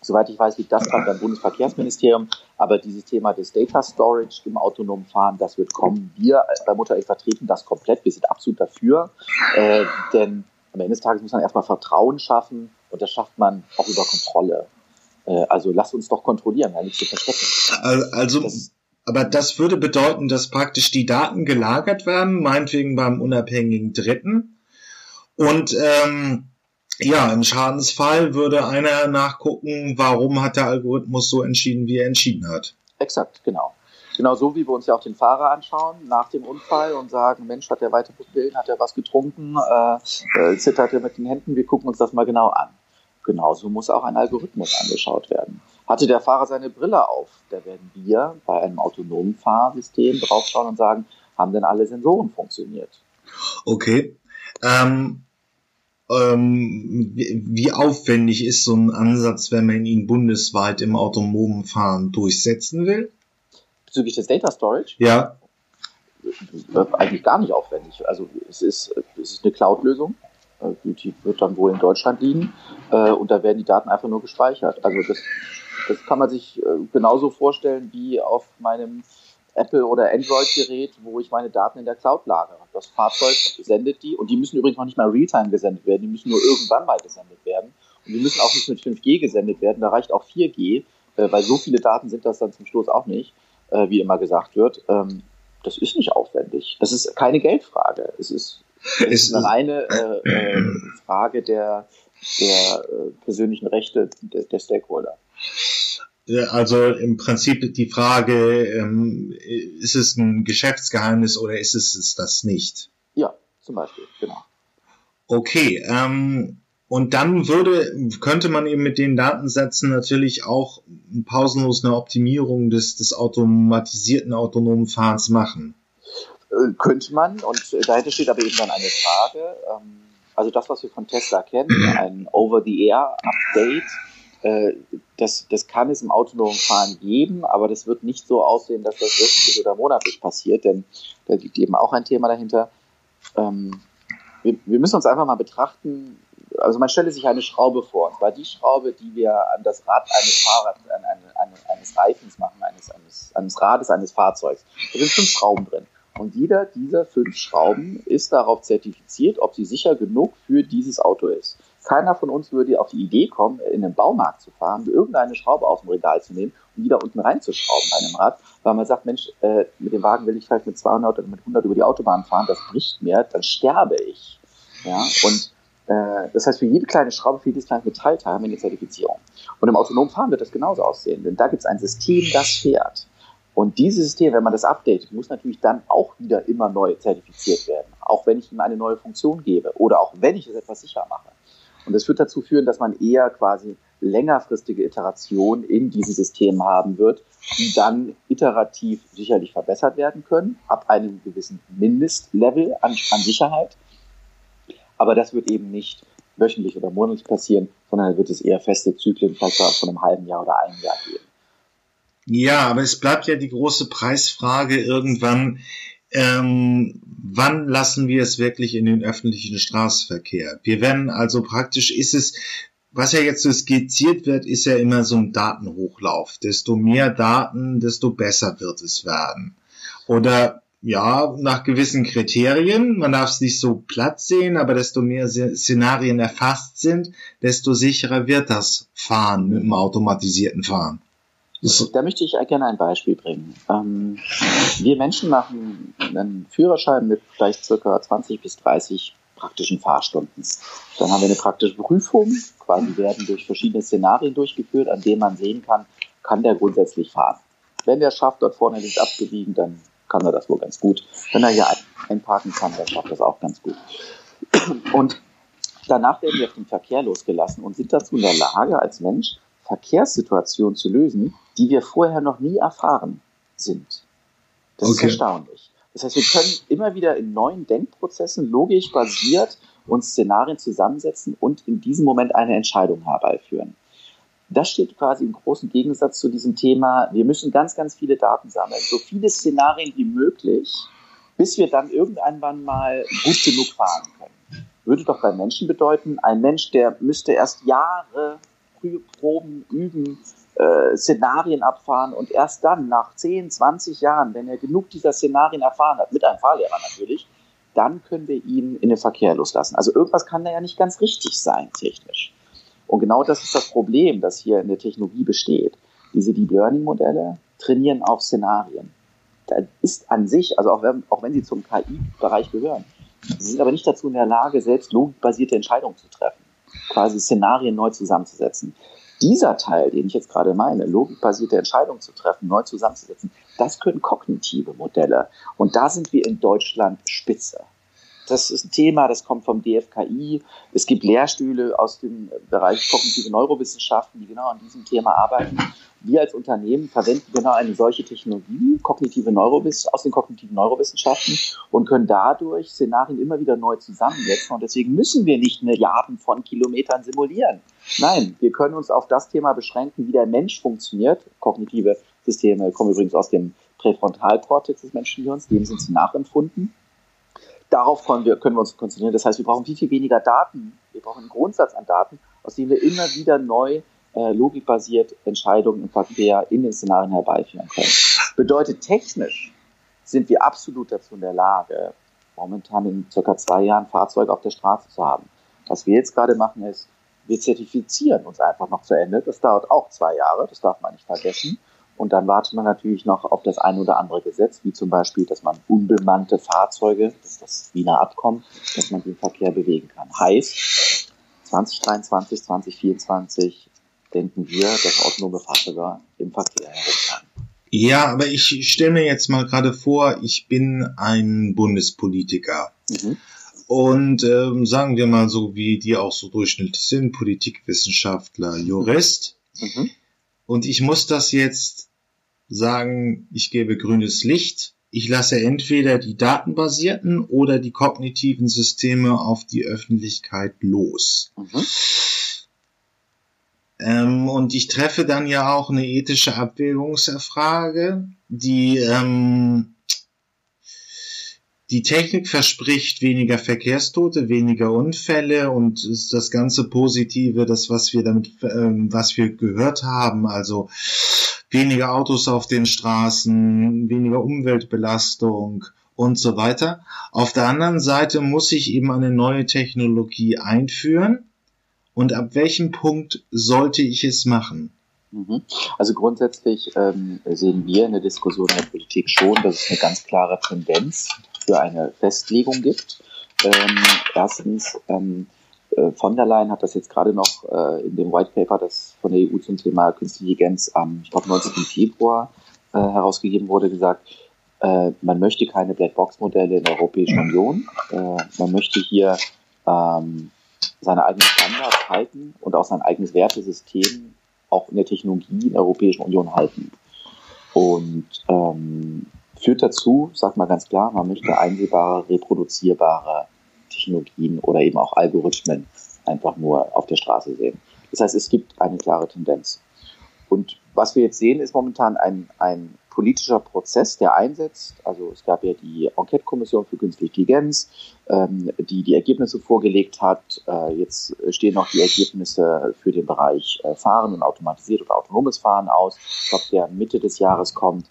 Speaker 2: Soweit ich weiß, liegt das beim Bundesverkehrsministerium. Aber dieses Thema des Data Storage im autonomen Fahren, das wird kommen. Wir bei Mutter vertreten das komplett. Wir sind absolut dafür. Äh, denn am Ende des Tages muss man erstmal Vertrauen schaffen und das schafft man auch über Kontrolle. Äh, also lasst uns doch kontrollieren, ja, nichts zu
Speaker 1: verstecken. Also, das, aber das würde bedeuten, dass praktisch die Daten gelagert werden, meinetwegen beim unabhängigen Dritten. Und ähm, ja, im Schadensfall würde einer nachgucken, warum hat der Algorithmus so entschieden, wie er entschieden hat.
Speaker 2: Exakt, genau. Genau so, wie wir uns ja auch den Fahrer anschauen nach dem Unfall und sagen, Mensch, hat er weiter Pupillen, hat er was getrunken, äh, äh, zittert er mit den Händen, wir gucken uns das mal genau an. Genauso muss auch ein Algorithmus angeschaut werden. Hatte der Fahrer seine Brille auf, da werden wir bei einem autonomen Fahrsystem draufschauen und sagen, haben denn alle Sensoren funktioniert?
Speaker 1: Okay. Ähm, ähm, wie aufwendig ist so ein Ansatz, wenn man ihn bundesweit im autonomen Fahren durchsetzen will?
Speaker 2: Bezüglich des Data Storage?
Speaker 1: Ja.
Speaker 2: Äh, eigentlich gar nicht aufwendig. Also es ist, es ist eine Cloud-Lösung. Äh, die wird dann wohl in Deutschland liegen. Äh, und da werden die Daten einfach nur gespeichert. Also das, das kann man sich genauso vorstellen wie auf meinem Apple- oder Android-Gerät, wo ich meine Daten in der Cloud lagere. Das Fahrzeug sendet die und die müssen übrigens noch nicht mal Realtime gesendet werden, die müssen nur irgendwann mal gesendet werden. Und die müssen auch nicht mit 5G gesendet werden, da reicht auch 4G, äh, weil so viele Daten sind das dann zum Schluss auch nicht, äh, wie immer gesagt wird. Ähm, das ist nicht aufwendig. Das ist keine Geldfrage. Es ist, es ist eine reine äh, Frage der, der persönlichen Rechte der Stakeholder.
Speaker 1: Also im Prinzip die Frage, ähm, ist es ein Geschäftsgeheimnis oder ist es, ist das nicht?
Speaker 2: Ja, zum Beispiel, genau.
Speaker 1: Okay, ähm, und dann würde, könnte man eben mit den Datensätzen natürlich auch pausenlos eine Optimierung des, des automatisierten autonomen Fahrens machen.
Speaker 2: Äh, könnte man, und dahinter steht aber eben dann eine Frage. Ähm, also das, was wir von Tesla kennen, ein Over-the-Air-Update, äh, das, das kann es im autonomen Fahren geben, aber das wird nicht so aussehen, dass das wöchentlich oder monatlich passiert, denn da liegt eben auch ein Thema dahinter. Ähm, wir, wir müssen uns einfach mal betrachten, also man stelle sich eine Schraube vor, und zwar die Schraube, die wir an das Rad eines Fahrrads, an, an, an, eines Reifens machen, eines, eines, eines Rades eines Fahrzeugs. Da sind fünf Schrauben drin. Und jeder dieser fünf Schrauben ist darauf zertifiziert, ob sie sicher genug für dieses Auto ist. Keiner von uns würde auf die Idee kommen, in den Baumarkt zu fahren, irgendeine Schraube aus dem Regal zu nehmen und die da unten reinzuschrauben bei einem Rad, weil man sagt, Mensch, äh, mit dem Wagen will ich vielleicht mit 200 oder mit 100 über die Autobahn fahren, das bricht mir, dann sterbe ich. Ja, und äh, das heißt, für jede kleine Schraube, für jedes kleine Metallteil haben wir eine Zertifizierung. Und im autonomen Fahren wird das genauso aussehen, denn da gibt es ein System, das fährt. Und dieses System, wenn man das updatet, muss natürlich dann auch wieder immer neu zertifiziert werden. Auch wenn ich ihm eine neue Funktion gebe oder auch wenn ich es etwas sicher mache. Und das wird dazu führen, dass man eher quasi längerfristige Iterationen in diesem System haben wird, die dann iterativ sicherlich verbessert werden können, ab einem gewissen Mindestlevel an, an Sicherheit. Aber das wird eben nicht wöchentlich oder monatlich passieren, sondern wird es eher feste Zyklen, vielleicht von einem halben Jahr oder einem Jahr geben.
Speaker 1: Ja, aber es bleibt ja die große Preisfrage irgendwann, ähm, wann lassen wir es wirklich in den öffentlichen Straßenverkehr? Wir werden also praktisch, ist es, was ja jetzt so skizziert wird, ist ja immer so ein Datenhochlauf. Desto mehr Daten, desto besser wird es werden. Oder ja, nach gewissen Kriterien. Man darf es nicht so platt sehen, aber desto mehr Szenarien erfasst sind, desto sicherer wird das Fahren mit dem automatisierten Fahren.
Speaker 2: Da möchte ich gerne ein Beispiel bringen. Ähm, wir Menschen machen einen Führerschein mit vielleicht circa 20 bis 30 praktischen Fahrstunden. Dann haben wir eine praktische Prüfung. Quasi werden durch verschiedene Szenarien durchgeführt, an denen man sehen kann, kann der grundsätzlich fahren. Wenn der schafft, dort vorne links abgewiegen, dann kann er das wohl ganz gut. Wenn er hier einparken kann, dann schafft das auch ganz gut. Und danach werden wir auf den Verkehr losgelassen und sind dazu in der Lage, als Mensch Verkehrssituationen zu lösen, die wir vorher noch nie erfahren sind. Das okay. ist erstaunlich. Das heißt, wir können immer wieder in neuen Denkprozessen logisch basiert uns Szenarien zusammensetzen und in diesem Moment eine Entscheidung herbeiführen. Das steht quasi im großen Gegensatz zu diesem Thema, wir müssen ganz, ganz viele Daten sammeln, so viele Szenarien wie möglich, bis wir dann irgendwann mal gut genug fahren können. Würde doch bei Menschen bedeuten, ein Mensch, der müsste erst Jahre Proben üben, äh, Szenarien abfahren und erst dann, nach 10, 20 Jahren, wenn er genug dieser Szenarien erfahren hat, mit einem Fahrlehrer natürlich, dann können wir ihn in den Verkehr loslassen. Also irgendwas kann da ja nicht ganz richtig sein, technisch. Und genau das ist das Problem, das hier in der Technologie besteht. Diese Deep Learning Modelle trainieren auf Szenarien. Da ist an sich, also auch wenn, auch wenn sie zum KI-Bereich gehören, sie sind aber nicht dazu in der Lage, selbst logikbasierte Entscheidungen zu treffen, quasi Szenarien neu zusammenzusetzen. Dieser Teil, den ich jetzt gerade meine, logikbasierte Entscheidungen zu treffen, neu zusammenzusetzen, das können kognitive Modelle. Und da sind wir in Deutschland spitze. Das ist ein Thema, das kommt vom DFKI. Es gibt Lehrstühle aus dem Bereich kognitive Neurowissenschaften, die genau an diesem Thema arbeiten. Wir als Unternehmen verwenden genau eine solche Technologie, kognitive Neurowiss aus den kognitiven Neurowissenschaften und können dadurch Szenarien immer wieder neu zusammensetzen. Und deswegen müssen wir nicht Milliarden von Kilometern simulieren. Nein, wir können uns auf das Thema beschränken, wie der Mensch funktioniert. Kognitive Systeme kommen übrigens aus dem Präfrontalkortex des Menschengehirns, dem sind sie nachempfunden. Darauf können wir, können wir uns konzentrieren. Das heißt, wir brauchen viel, viel weniger Daten. Wir brauchen einen Grundsatz an Daten, aus dem wir immer wieder neu äh, logikbasiert Entscheidungen im Verkehr in den Szenarien herbeiführen können. Bedeutet technisch sind wir absolut dazu in der Lage, momentan in circa zwei Jahren Fahrzeuge auf der Straße zu haben. Was wir jetzt gerade machen ist, wir zertifizieren uns einfach noch zu Ende. Das dauert auch zwei Jahre, das darf man nicht vergessen. Und dann wartet man natürlich noch auf das ein oder andere Gesetz, wie zum Beispiel, dass man unbemannte Fahrzeuge, das ist das Wiener Abkommen, dass man den Verkehr bewegen kann. Heißt, 2023, 2024 denken wir, dass autonome Fahrzeuge im Verkehr herumfahren.
Speaker 1: Ja, aber ich stelle mir jetzt mal gerade vor, ich bin ein Bundespolitiker. Mhm. Und ähm, sagen wir mal so, wie die auch so durchschnittlich sind, Politikwissenschaftler, Jurist. Mhm. Und ich muss das jetzt sagen, ich gebe grünes Licht. Ich lasse entweder die datenbasierten oder die kognitiven Systeme auf die Öffentlichkeit los. Mhm. Ähm, und ich treffe dann ja auch eine ethische Abwägungsfrage, die ähm, die Technik verspricht weniger Verkehrstote, weniger Unfälle und ist das ganze Positive, das was wir damit, ähm, was wir gehört haben, also weniger Autos auf den Straßen, weniger Umweltbelastung und so weiter. Auf der anderen Seite muss ich eben eine neue Technologie einführen. Und ab welchem Punkt sollte ich es machen?
Speaker 2: Mhm. Also grundsätzlich ähm, sehen wir in der Diskussion in der Politik schon, dass es eine ganz klare Tendenz für eine Festlegung gibt. Ähm, erstens, ähm, äh, von der Leyen hat das jetzt gerade noch äh, in dem White Paper, das von der EU zum Thema Künstliche Intelligenz am, ich glaube, 19. Februar äh, herausgegeben wurde, gesagt, äh, man möchte keine Blackbox-Modelle in der Europäischen Union. Äh, man möchte hier ähm, seine eigenen Standards halten und auch sein eigenes Wertesystem auch in der Technologie in der Europäischen Union halten. Und ähm, führt dazu, sag mal ganz klar, man möchte einsehbare, reproduzierbare Technologien oder eben auch Algorithmen einfach nur auf der Straße sehen. Das heißt, es gibt eine klare Tendenz. Und was wir jetzt sehen, ist momentan ein, ein politischer Prozess, der einsetzt. Also es gab ja die Enquete-Kommission für künstliche Intelligenz, ähm, die die Ergebnisse vorgelegt hat. Äh, jetzt stehen noch die Ergebnisse für den Bereich äh, Fahren und automatisiert oder autonomes Fahren aus. Ich glaube, der Mitte des Jahres kommt.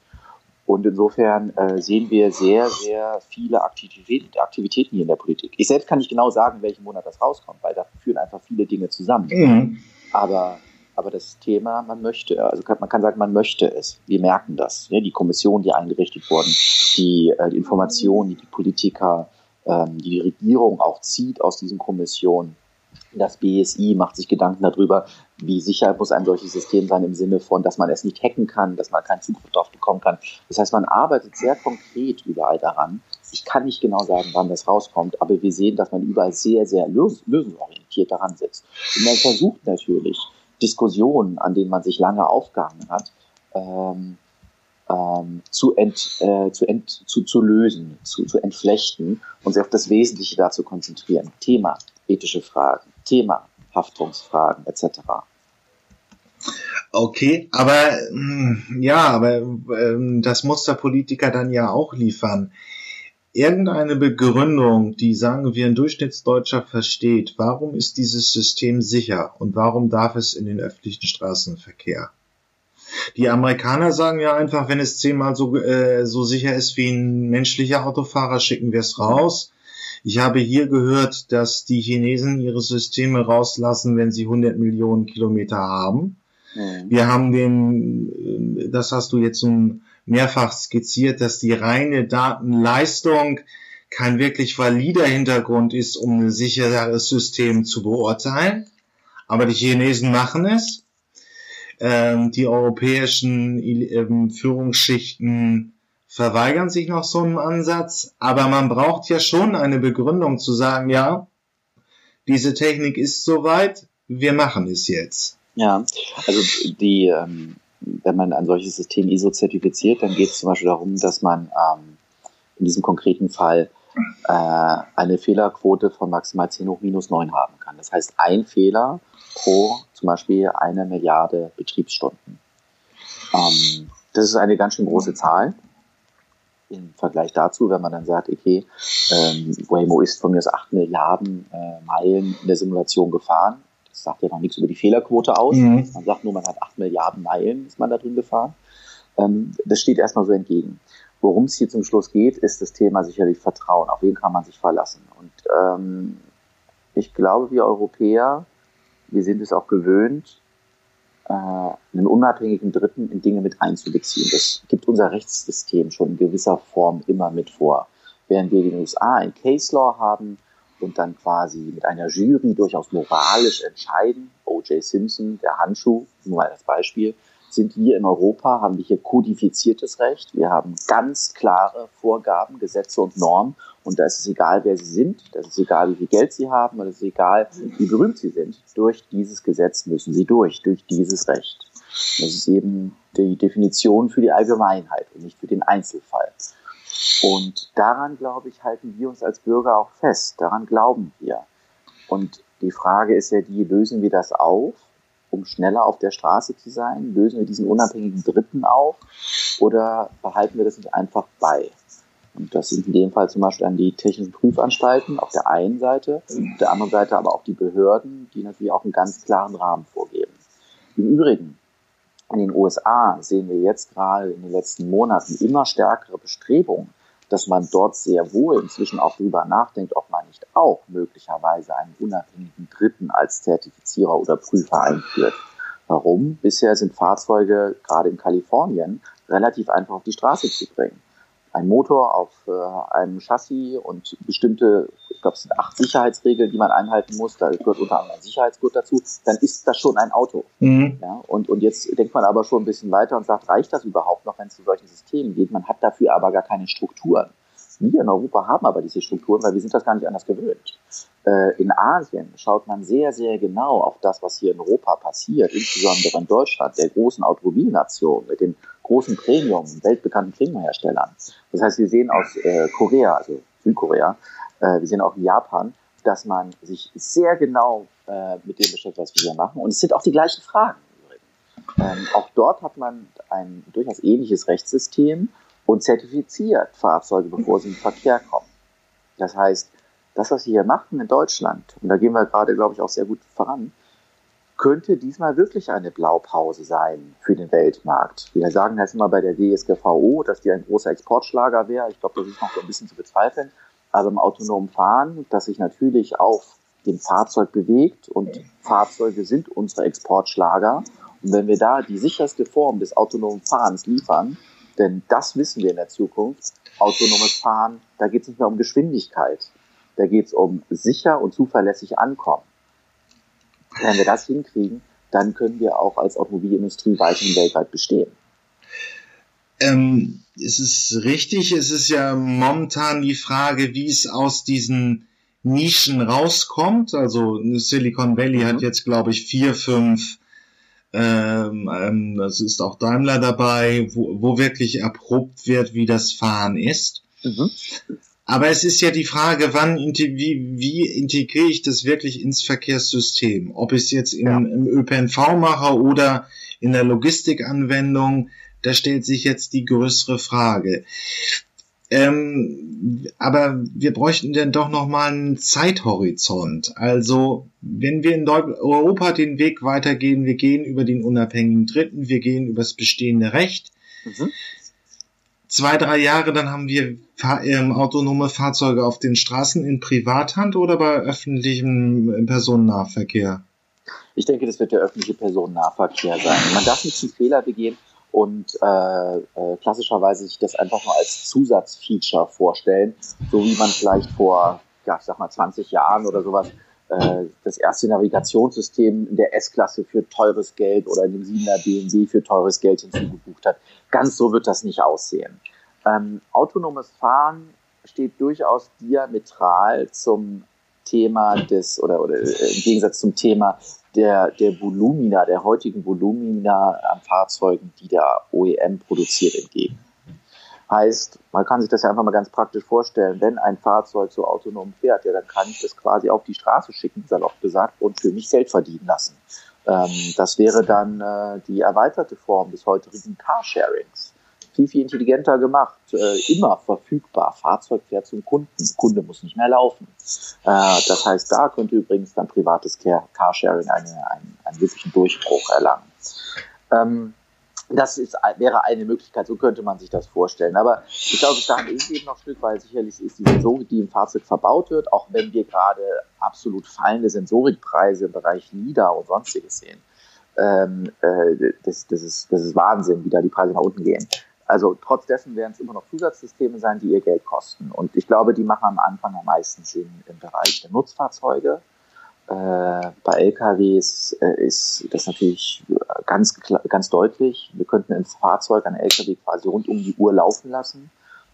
Speaker 2: Und insofern äh, sehen wir sehr, sehr viele Aktivitäten, Aktivitäten hier in der Politik. Ich selbst kann nicht genau sagen, welchen Monat das rauskommt, weil da führen einfach viele Dinge zusammen. Mhm. Aber aber das Thema, man möchte, also man kann sagen, man möchte es. Wir merken das. Ja, die Kommission, die eingerichtet wurden, die, äh, die Informationen, die die Politiker, ähm, die die Regierung auch zieht aus diesen Kommissionen. Das BSI macht sich Gedanken darüber, wie sicher muss ein solches System sein im Sinne von, dass man es nicht hacken kann, dass man keinen Zugriff darauf bekommen kann. Das heißt, man arbeitet sehr konkret überall daran. Ich kann nicht genau sagen, wann das rauskommt, aber wir sehen, dass man überall sehr, sehr lös lösungsorientiert daran sitzt. Und man versucht natürlich, Diskussionen, an denen man sich lange aufgehangen hat, ähm, ähm, zu, ent, äh, zu, ent, zu, zu lösen, zu, zu entflechten und sich auf das Wesentliche dazu konzentrieren. Thema ethische Fragen, Thema Haftungsfragen etc.
Speaker 1: Okay, aber hm, ja, aber ähm, das muss der Politiker dann ja auch liefern irgendeine Begründung, die sagen wir ein Durchschnittsdeutscher versteht, warum ist dieses System sicher und warum darf es in den öffentlichen Straßenverkehr? Die Amerikaner sagen ja einfach, wenn es zehnmal so, äh, so sicher ist wie ein menschlicher Autofahrer, schicken wir es raus. Ich habe hier gehört, dass die Chinesen ihre Systeme rauslassen, wenn sie 100 Millionen Kilometer haben. Mhm. Wir haben den, äh, das hast du jetzt nun mehrfach skizziert, dass die reine Datenleistung kein wirklich valider Hintergrund ist, um ein sicheres System zu beurteilen. Aber die Chinesen machen es. Ähm, die europäischen ähm, Führungsschichten verweigern sich noch so einem Ansatz. Aber man braucht ja schon eine Begründung zu sagen, ja, diese Technik ist soweit, wir machen es jetzt.
Speaker 2: Ja, also die, ähm, wenn man ein solches System ISO zertifiziert, dann geht es zum Beispiel darum, dass man ähm, in diesem konkreten Fall äh, eine Fehlerquote von maximal 10 hoch minus 9 haben kann. Das heißt, ein Fehler pro zum Beispiel eine Milliarde Betriebsstunden. Ähm, das ist eine ganz schön große Zahl im Vergleich dazu, wenn man dann sagt, okay, ähm, Waymo ist von mir aus 8 Milliarden äh, Meilen in der Simulation gefahren, das sagt ja noch nichts über die Fehlerquote aus. Mhm. Man sagt nur, man hat 8 Milliarden Meilen, ist man da drin gefahren. Ähm, das steht erstmal so entgegen. Worum es hier zum Schluss geht, ist das Thema sicherlich Vertrauen. Auf wen kann man sich verlassen? Und ähm, ich glaube, wir Europäer, wir sind es auch gewöhnt, äh, einen unabhängigen Dritten in Dinge mit einzubeziehen. Das gibt unser Rechtssystem schon in gewisser Form immer mit vor. Während wir in den USA ein Case Law haben, und dann quasi mit einer Jury durchaus moralisch entscheiden. O.J. Simpson, der Handschuh, nur mal als Beispiel, sind wir in Europa, haben wir hier kodifiziertes Recht. Wir haben ganz klare Vorgaben, Gesetze und Normen. Und da ist es egal, wer sie sind, da ist es egal, wie viel Geld sie haben, und es ist egal, wie berühmt sie sind. Durch dieses Gesetz müssen sie durch, durch dieses Recht. Das ist eben die Definition für die Allgemeinheit und nicht für den Einzelfall. Und daran, glaube ich, halten wir uns als Bürger auch fest. Daran glauben wir. Und die Frage ist ja die, lösen wir das auf, um schneller auf der Straße zu sein? Lösen wir diesen unabhängigen Dritten auf? Oder behalten wir das nicht einfach bei? Und das sind in dem Fall zum Beispiel an die technischen Prüfanstalten auf der einen Seite, auf der anderen Seite aber auch die Behörden, die natürlich auch einen ganz klaren Rahmen vorgeben. Im Übrigen, in den USA sehen wir jetzt gerade in den letzten Monaten immer stärkere Bestrebungen, dass man dort sehr wohl inzwischen auch darüber nachdenkt, ob man nicht auch möglicherweise einen unabhängigen Dritten als Zertifizierer oder Prüfer einführt. Warum? Bisher sind Fahrzeuge gerade in Kalifornien relativ einfach auf die Straße zu bringen ein Motor auf äh, einem Chassis und bestimmte, ich glaube, es sind acht Sicherheitsregeln, die man einhalten muss. Da gehört unter anderem ein Sicherheitsgurt dazu. Dann ist das schon ein Auto. Mhm. Ja, und, und jetzt denkt man aber schon ein bisschen weiter und sagt, reicht das überhaupt noch, wenn es zu solchen Systemen geht? Man hat dafür aber gar keine Strukturen. Wir in Europa haben aber diese Strukturen, weil wir sind das gar nicht anders gewöhnt. Äh, in Asien schaut man sehr, sehr genau auf das, was hier in Europa passiert, insbesondere in Deutschland, der großen Automobilnation mit den großen Premium, weltbekannten Premium-Herstellern. Das heißt, wir sehen aus äh, Korea, also Südkorea, äh, wir sehen auch in Japan, dass man sich sehr genau mit dem beschäftigt, was wir hier machen. Und es sind auch die gleichen Fragen. Ähm, auch dort hat man ein durchaus ähnliches Rechtssystem und zertifiziert Fahrzeuge, bevor sie in den Verkehr kommen. Das heißt, das, was wir hier machen in Deutschland, und da gehen wir gerade, glaube ich, auch sehr gut voran, könnte diesmal wirklich eine Blaupause sein für den Weltmarkt. Wir sagen das immer bei der DSGVO, dass die ein großer Exportschlager wäre. Ich glaube, das ist noch so ein bisschen zu bezweifeln. Aber im autonomen Fahren, das sich natürlich auf dem Fahrzeug bewegt und Fahrzeuge sind unsere Exportschlager. Und wenn wir da die sicherste Form des autonomen Fahrens liefern, denn das wissen wir in der Zukunft, autonomes Fahren, da geht es nicht mehr um Geschwindigkeit, da geht es um sicher und zuverlässig ankommen. Wenn wir das hinkriegen, dann können wir auch als Automobilindustrie weiterhin weltweit bestehen.
Speaker 1: Ähm, es ist richtig, es ist ja momentan die Frage, wie es aus diesen Nischen rauskommt. Also Silicon Valley mhm. hat jetzt, glaube ich, vier, fünf, ähm, ähm, das ist auch Daimler dabei, wo, wo wirklich erprobt wird, wie das Fahren ist. Mhm. Aber es ist ja die Frage, wann wie, wie integriere ich das wirklich ins Verkehrssystem? Ob ich es jetzt in, ja. im ÖPNV mache oder in der Logistikanwendung, da stellt sich jetzt die größere Frage. Ähm, aber wir bräuchten dann doch noch mal einen Zeithorizont. Also wenn wir in Europa den Weg weitergehen, wir gehen über den unabhängigen Dritten, wir gehen über das bestehende Recht. Mhm zwei, drei Jahre, dann haben wir ähm, autonome Fahrzeuge auf den Straßen in Privathand oder bei öffentlichem äh, Personennahverkehr?
Speaker 2: Ich denke, das wird der öffentliche Personennahverkehr sein. Man darf nicht einen Fehler begehen und äh, äh, klassischerweise sich das einfach nur als Zusatzfeature vorstellen, so wie man vielleicht vor, ja, ich sag mal 20 Jahren oder sowas äh, das erste Navigationssystem in der S-Klasse für teures Geld oder in dem 7er BMW für teures Geld hinzugebucht hat. Ganz so wird das nicht aussehen. Ähm, autonomes Fahren steht durchaus diametral zum Thema des, oder, oder äh, im Gegensatz zum Thema der, der Volumina, der heutigen Volumina an Fahrzeugen, die der OEM produziert, entgegen. Heißt, man kann sich das ja einfach mal ganz praktisch vorstellen, wenn ein Fahrzeug so autonom fährt, ja, dann kann ich das quasi auf die Straße schicken, salopp gesagt, und für mich Geld verdienen lassen. Ähm, das wäre dann äh, die erweiterte Form des heutigen Carsharings. Viel, viel intelligenter gemacht, äh, immer verfügbar. Fahrzeug fährt zum Kunden. Kunde muss nicht mehr laufen. Äh, das heißt, da könnte übrigens dann privates Carsharing eine, einen, einen wirklichen Durchbruch erlangen. Ähm, das ist, wäre eine Möglichkeit, so könnte man sich das vorstellen. Aber ich glaube, bis dahin ist eben noch ein Stück, weil sicherlich ist die Sensorik, die im Fahrzeug verbaut wird, auch wenn wir gerade absolut fallende Sensorikpreise im Bereich LIDA und sonstiges sehen. Ähm, äh, das, das, ist, das ist Wahnsinn, wie da die Preise nach unten gehen. Also trotz dessen werden es immer noch Zusatzsysteme sein, die ihr Geld kosten. Und ich glaube, die machen am Anfang am meisten Sinn im Bereich der Nutzfahrzeuge äh, bei LKWs äh, ist das natürlich ganz, ganz deutlich. Wir könnten ein Fahrzeug, ein LKW quasi rund um die Uhr laufen lassen,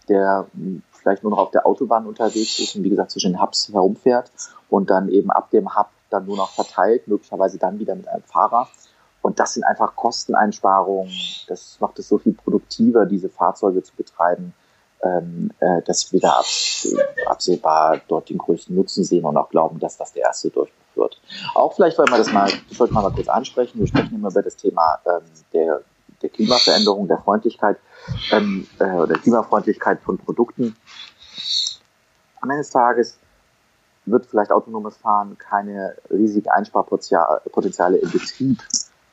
Speaker 2: der hm, vielleicht nur noch auf der Autobahn unterwegs ist und wie gesagt zwischen den Hubs herumfährt und dann eben ab dem Hub dann nur noch verteilt, möglicherweise dann wieder mit einem Fahrer. Und das sind einfach Kosteneinsparungen. Das macht es so viel produktiver, diese Fahrzeuge zu betreiben, ähm, äh, dass wir da absehbar dort den größten Nutzen sehen und auch glauben, dass das der erste Durchbruch wird. Auch vielleicht, weil wir das mal, das sollte man mal kurz ansprechen. Wir sprechen immer über das Thema ähm, der, der Klimaveränderung, der Freundlichkeit ähm, äh, oder Klimafreundlichkeit von Produkten. Am Ende des Tages wird vielleicht autonomes Fahren keine riesigen Einsparpotenziale im Betrieb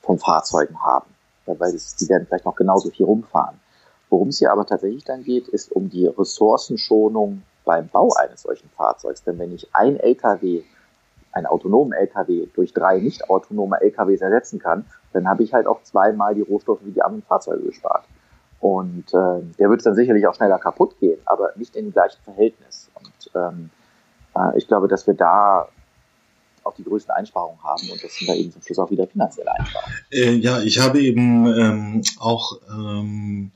Speaker 2: von Fahrzeugen haben, weil die werden vielleicht noch genauso viel rumfahren. Worum es hier aber tatsächlich dann geht, ist um die Ressourcenschonung beim Bau eines solchen Fahrzeugs. Denn wenn ich ein LKW einen autonomen LKW durch drei nicht autonome LKWs ersetzen kann, dann habe ich halt auch zweimal die Rohstoffe wie die anderen Fahrzeuge gespart. Und äh, der wird dann sicherlich auch schneller kaputt gehen, aber nicht in dem gleichen Verhältnis. Und ähm, äh, ich glaube, dass wir da auch die größten Einsparungen haben und das sind da eben zum Schluss auch wieder finanzielle Einsparungen.
Speaker 1: Äh, ja, ich habe eben ähm, auch ähm,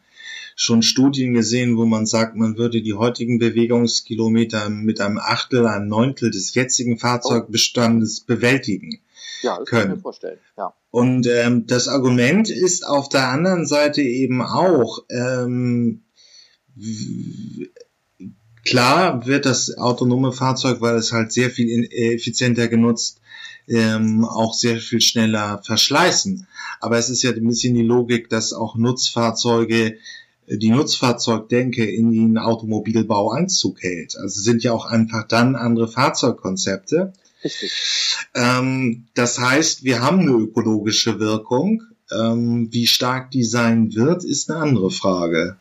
Speaker 1: schon Studien gesehen, wo man sagt, man würde die heutigen Bewegungskilometer mit einem Achtel, einem Neuntel des jetzigen Fahrzeugbestandes bewältigen.
Speaker 2: Ja, das können. kann ich mir vorstellen. Ja.
Speaker 1: Und ähm, das Argument ist auf der anderen Seite eben auch, ähm, klar wird das autonome Fahrzeug, weil es halt sehr viel effizienter genutzt, ähm, auch sehr viel schneller verschleißen. Aber es ist ja ein bisschen die Logik, dass auch Nutzfahrzeuge die Nutzfahrzeugdenke in den Automobilbau Einzug hält. Also sind ja auch einfach dann andere Fahrzeugkonzepte. Richtig. Ähm, das heißt, wir haben eine ökologische Wirkung. Ähm, wie stark die sein wird, ist eine andere Frage.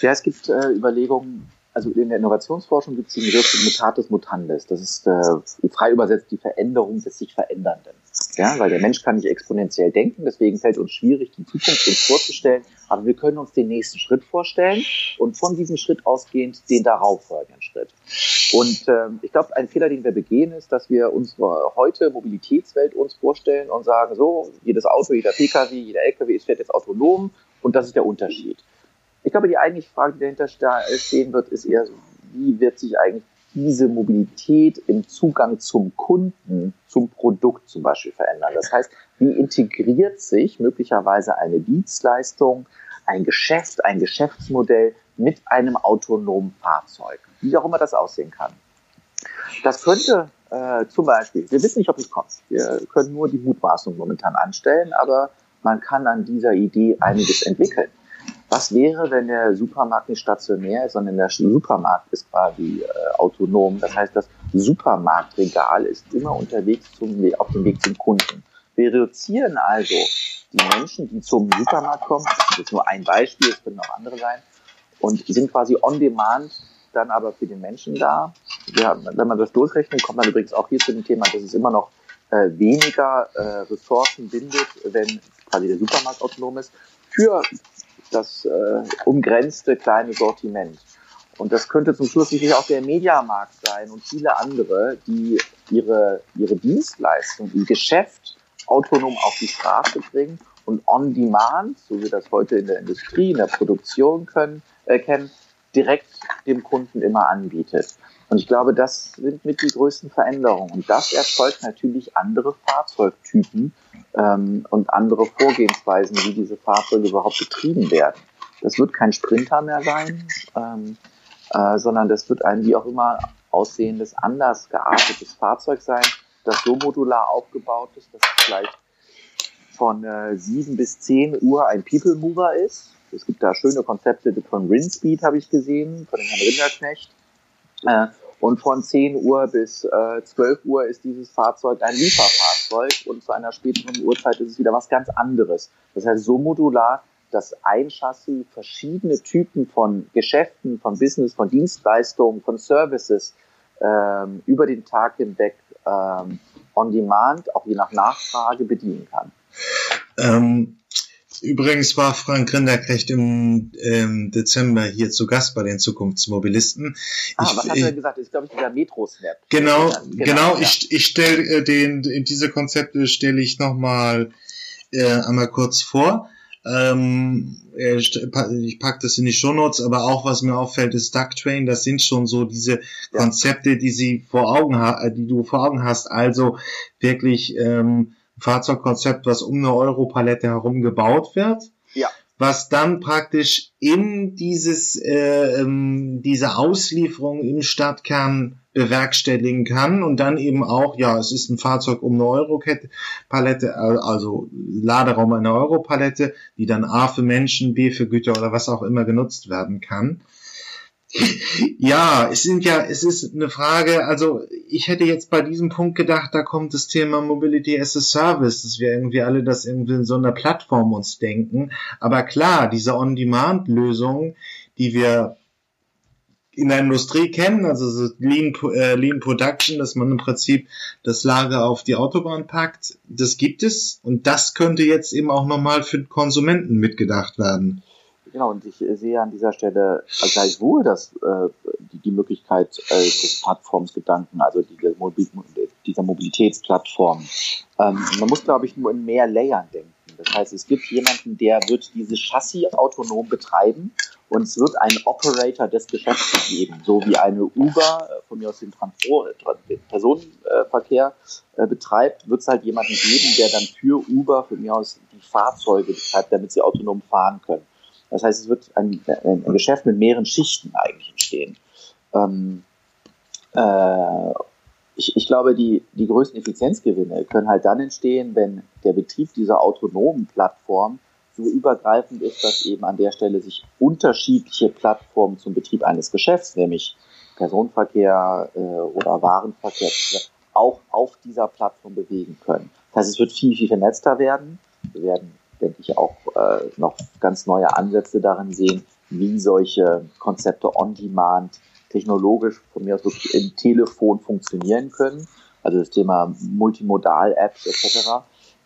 Speaker 2: Ja, es gibt äh, Überlegungen, also in der Innovationsforschung gibt es den Begriff Mutatis Mutandis. Das ist äh, frei übersetzt die Veränderung des sich Verändernden. Ja, weil der Mensch kann nicht exponentiell denken, deswegen fällt uns schwierig, die Zukunft uns vorzustellen. Aber wir können uns den nächsten Schritt vorstellen und von diesem Schritt ausgehend den darauffolgenden Schritt. Und ähm, ich glaube, ein Fehler, den wir begehen, ist, dass wir unsere heute Mobilitätswelt uns vorstellen und sagen, so, jedes Auto, jeder Pkw, jeder Lkw fährt jetzt autonom und das ist der Unterschied. Ich glaube, die eigentliche Frage, die dahinter stehen wird, ist eher so, wie wird sich eigentlich diese Mobilität im Zugang zum Kunden, zum Produkt zum Beispiel verändern. Das heißt, wie integriert sich möglicherweise eine Dienstleistung, ein Geschäft, ein Geschäftsmodell mit einem autonomen Fahrzeug, wie auch immer das aussehen kann. Das könnte äh, zum Beispiel, wir wissen nicht, ob es kommt, wir können nur die Mutmaßung momentan anstellen, aber man kann an dieser Idee einiges entwickeln. Was wäre, wenn der Supermarkt nicht stationär ist, sondern der Supermarkt ist quasi äh, autonom? Das heißt, das Supermarktregal ist immer unterwegs zum, auf dem Weg zum Kunden. Wir reduzieren also die Menschen, die zum Supermarkt kommen, das ist nur ein Beispiel, es können auch andere sein, und sind quasi on demand dann aber für den Menschen da. Ja, wenn man das durchrechnet, kommt man übrigens auch hier zu dem Thema, dass es immer noch äh, weniger äh, Ressourcen bindet, wenn quasi der Supermarkt autonom ist. Für das äh, umgrenzte kleine Sortiment. Und das könnte zum Schluss sicherlich auch der Mediamarkt sein und viele andere, die ihre, ihre Dienstleistung, ihr Geschäft autonom auf die Straße bringen und on demand, so wie wir das heute in der Industrie, in der Produktion können, äh, kennen, direkt dem Kunden immer anbietet. Und ich glaube, das sind mit die größten Veränderungen. Und das erzeugt natürlich andere Fahrzeugtypen ähm, und andere Vorgehensweisen, wie diese Fahrzeuge überhaupt betrieben werden. Das wird kein Sprinter mehr sein, ähm, äh, sondern das wird ein wie auch immer aussehendes, anders geartetes Fahrzeug sein, das so modular aufgebaut ist, dass es vielleicht von äh, 7 bis 10 Uhr ein People Mover ist. Es gibt da schöne Konzepte von Rinspeed, habe ich gesehen, von dem Herrn Rinderknecht. Äh, und von 10 Uhr bis äh, 12 Uhr ist dieses Fahrzeug ein Lieferfahrzeug und zu einer späteren Uhrzeit ist es wieder was ganz anderes. Das heißt, so modular, dass ein Chassis verschiedene Typen von Geschäften, von Business, von Dienstleistungen, von Services ähm, über den Tag hinweg ähm, on demand, auch je nach Nachfrage bedienen kann.
Speaker 1: Ähm, Übrigens war Frank Rinderknecht im ähm, Dezember hier zu Gast bei den Zukunftsmobilisten.
Speaker 2: Ah, ich, was hat er gesagt? Das ist, glaube ich, dieser Metro-Snap.
Speaker 1: Genau, genau, genau. Ja. Ich, ich stelle äh, den, diese Konzepte stelle ich nochmal äh, einmal kurz vor. Ähm, ich pack das in die Shownotes, aber auch was mir auffällt, ist Duck Train. Das sind schon so diese Konzepte, die sie vor Augen, die du vor Augen hast. Also wirklich ähm, Fahrzeugkonzept, was um eine Europalette herum gebaut wird. Ja. Was dann praktisch in dieses, äh, ähm, diese Auslieferung im Stadtkern bewerkstelligen kann und dann eben auch, ja, es ist ein Fahrzeug um eine Europalette, also Laderaum einer Europalette, die dann A für Menschen, B für Güter oder was auch immer genutzt werden kann. Ja, es sind ja, es ist eine Frage, also ich hätte jetzt bei diesem Punkt gedacht, da kommt das Thema Mobility as a Service, dass wir irgendwie alle das irgendwie in so einer Plattform uns denken. Aber klar, diese On-Demand-Lösungen, die wir in der Industrie kennen, also so Lean, äh, Lean Production, dass man im Prinzip das Lager auf die Autobahn packt, das gibt es und das könnte jetzt eben auch nochmal für Konsumenten mitgedacht werden.
Speaker 2: Genau, und ich sehe an dieser Stelle gleichwohl das, äh, die, die Möglichkeit äh, des Plattformsgedanken, also diese Mobil dieser Mobilitätsplattform. Ähm, man muss, glaube ich, nur in mehr Layern denken. Das heißt, es gibt jemanden, der wird dieses Chassis autonom betreiben und es wird einen Operator des Geschäfts geben, so wie eine Uber äh, von mir aus den, den Personenverkehr äh, betreibt, wird es halt jemanden geben, der dann für Uber von mir aus die Fahrzeuge betreibt, damit sie autonom fahren können. Das heißt, es wird ein, ein, Geschäft mit mehreren Schichten eigentlich entstehen. Ähm, äh, ich, ich glaube, die, die größten Effizienzgewinne können halt dann entstehen, wenn der Betrieb dieser autonomen Plattform so übergreifend ist, dass eben an der Stelle sich unterschiedliche Plattformen zum Betrieb eines Geschäfts, nämlich Personenverkehr äh, oder Warenverkehr, auch auf dieser Plattform bewegen können. Das heißt, es wird viel, viel vernetzter werden. Wir werden, denke ich, auch äh, noch ganz neue Ansätze darin sehen, wie solche Konzepte on-demand technologisch von mir aus wirklich im Telefon funktionieren können. Also das Thema Multimodal-Apps etc.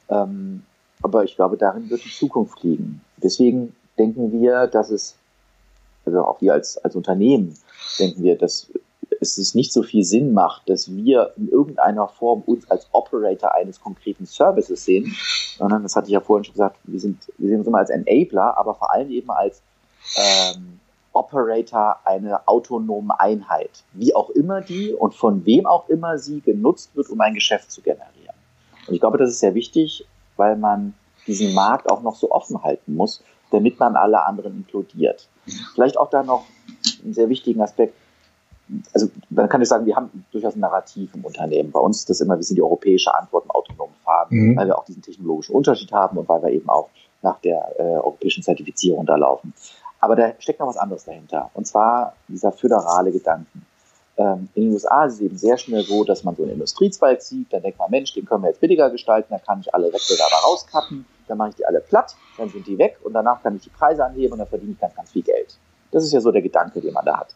Speaker 2: Ähm, aber ich glaube, darin wird die Zukunft liegen. Deswegen denken wir, dass es, also auch wir als, als Unternehmen, denken wir, dass es ist nicht so viel Sinn macht, dass wir in irgendeiner Form uns als Operator eines konkreten Services sehen, sondern, das hatte ich ja vorhin schon gesagt, wir sind, wir sehen uns immer als Enabler, aber vor allem eben als ähm, Operator einer autonomen Einheit, wie auch immer die und von wem auch immer sie genutzt wird, um ein Geschäft zu generieren. Und ich glaube, das ist sehr wichtig, weil man diesen Markt auch noch so offen halten muss, damit man alle anderen inkludiert. Vielleicht auch da noch einen sehr wichtigen Aspekt. Also man kann nicht sagen, wir haben durchaus ein Narrativ im Unternehmen. Bei uns ist das immer, wir sind die europäische Antwort im autonomen Fahren, mhm. weil wir auch diesen technologischen Unterschied haben und weil wir eben auch nach der äh, europäischen Zertifizierung da laufen. Aber da steckt noch was anderes dahinter. Und zwar dieser föderale Gedanken. Ähm, in den USA ist es eben sehr schnell so, dass man so einen Industriezweig sieht, dann denkt man, Mensch, den können wir jetzt billiger gestalten, dann kann ich alle Wettbewerber rauskappen, dann mache ich die alle platt, dann sind die weg und danach kann ich die Preise anheben und dann verdiene ich ganz, ganz viel Geld. Das ist ja so der Gedanke, den man da hat.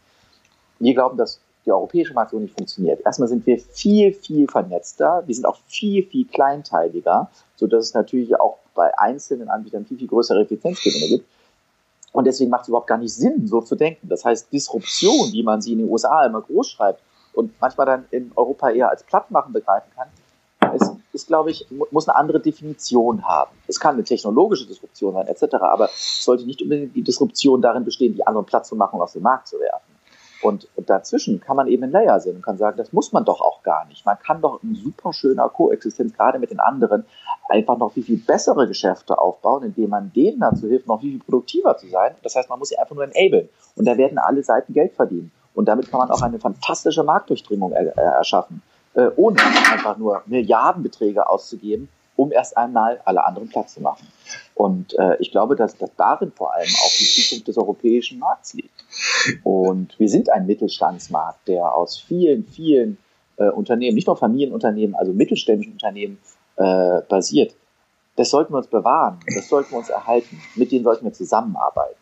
Speaker 2: Wir glauben, dass die europäische Markt so nicht funktioniert. Erstmal sind wir viel, viel vernetzter, wir sind auch viel, viel kleinteiliger, sodass es natürlich auch bei einzelnen Anbietern viel, viel größere Effizienzgewinne gibt. Und deswegen macht es überhaupt gar nicht Sinn, so zu denken. Das heißt, Disruption, wie man sie in den USA immer groß schreibt und manchmal dann in Europa eher als Plattmachen begreifen kann, ist, ist glaube ich, muss eine andere Definition haben. Es kann eine technologische Disruption sein, etc., aber es sollte nicht unbedingt die Disruption darin bestehen, die anderen Platz zu machen und aus dem Markt zu werfen. Und, dazwischen kann man eben ein Layer sehen und kann sagen, das muss man doch auch gar nicht. Man kann doch in super schöner Koexistenz gerade mit den anderen einfach noch viel, viel bessere Geschäfte aufbauen, indem man denen dazu hilft, noch viel, viel produktiver zu sein. Das heißt, man muss sie einfach nur enablen. Und da werden alle Seiten Geld verdienen. Und damit kann man auch eine fantastische Marktdurchdringung äh, erschaffen, äh, ohne einfach nur Milliardenbeträge auszugeben, um erst einmal alle anderen Platz zu machen. Und äh, ich glaube, dass, dass darin vor allem auch die Zukunft des europäischen Markts liegt. Und wir sind ein Mittelstandsmarkt, der aus vielen, vielen äh, Unternehmen, nicht nur Familienunternehmen, also mittelständischen Unternehmen äh, basiert. Das sollten wir uns bewahren, das sollten wir uns erhalten, mit denen sollten wir zusammenarbeiten.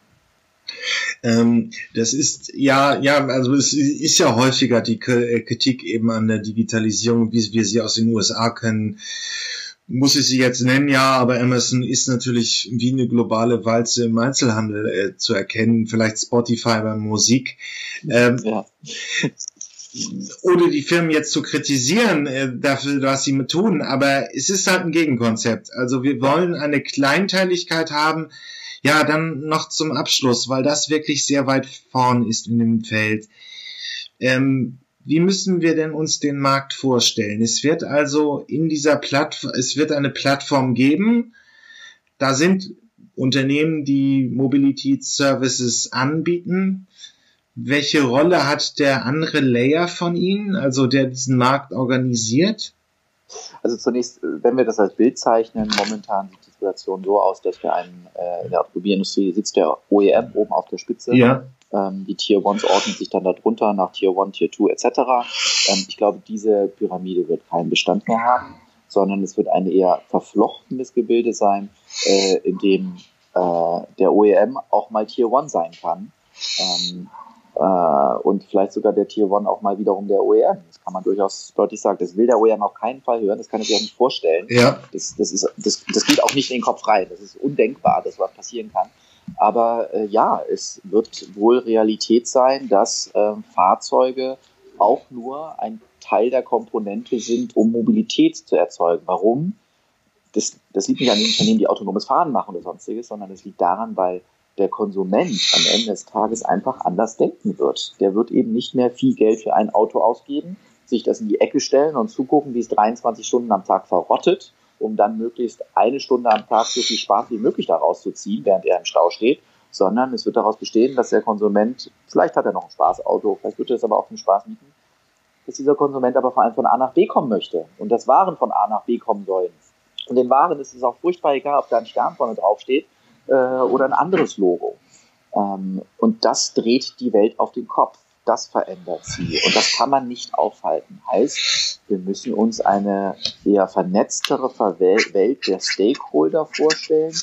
Speaker 1: Ähm, das ist ja, ja, also es ist ja häufiger die Kritik eben an der Digitalisierung, wie wir sie aus den USA kennen muss ich sie jetzt nennen, ja, aber Amazon ist natürlich wie eine globale Walze im Einzelhandel äh, zu erkennen, vielleicht Spotify bei Musik. Ähm, ja. ohne die Firmen jetzt zu kritisieren äh, dafür, was sie tun, aber es ist halt ein Gegenkonzept. Also wir wollen eine Kleinteiligkeit haben, ja, dann noch zum Abschluss, weil das wirklich sehr weit vorn ist in dem Feld. Ähm, wie müssen wir denn uns den Markt vorstellen? Es wird also in dieser Plattform, es wird eine Plattform geben. Da sind Unternehmen, die Mobility Services anbieten. Welche Rolle hat der andere Layer von Ihnen, also der diesen Markt organisiert?
Speaker 2: Also zunächst, wenn wir das als Bild zeichnen, momentan sieht die Situation so aus, dass wir einen, äh, in der Automobilindustrie sitzt der OEM oben auf der Spitze. Ja. Ähm, die Tier 1s ordnen sich dann darunter nach Tier 1, Tier 2 etc. Ähm, ich glaube, diese Pyramide wird keinen Bestand mehr haben, sondern es wird ein eher verflochtenes Gebilde sein, äh, in dem äh, der OEM auch mal Tier 1 sein kann. Ähm, äh, und vielleicht sogar der Tier 1 auch mal wiederum der OEM. Das kann man durchaus deutlich sagen. Das will der OEM auf keinen Fall hören, das kann er sich auch nicht vorstellen. Ja. Das, das, ist, das, das geht auch nicht in den Kopf rein. Das ist undenkbar, dass was passieren kann. Aber äh, ja, es wird wohl Realität sein, dass äh, Fahrzeuge auch nur ein Teil der Komponente sind, um Mobilität zu erzeugen. Warum? Das, das liegt nicht an den Unternehmen, die autonomes Fahren machen oder sonstiges, sondern es liegt daran, weil der Konsument am Ende des Tages einfach anders denken wird. Der wird eben nicht mehr viel Geld für ein Auto ausgeben, sich das in die Ecke stellen und zugucken, wie es 23 Stunden am Tag verrottet um dann möglichst eine Stunde am Tag so viel Spaß wie möglich daraus zu ziehen, während er im Stau steht, sondern es wird daraus bestehen, dass der Konsument, vielleicht hat er noch ein Spaßauto, vielleicht wird er es aber auch zum Spaß mieten, dass dieser Konsument aber vor allem von A nach B kommen möchte und dass Waren von A nach B kommen sollen. Und den Waren ist es auch furchtbar egal, ob da ein Stern vorne draufsteht äh, oder ein anderes Logo. Ähm, und das dreht die Welt auf den Kopf. Das verändert sie. Und das kann man nicht aufhalten. Heißt, wir müssen uns eine eher vernetztere Welt der Stakeholder vorstellen,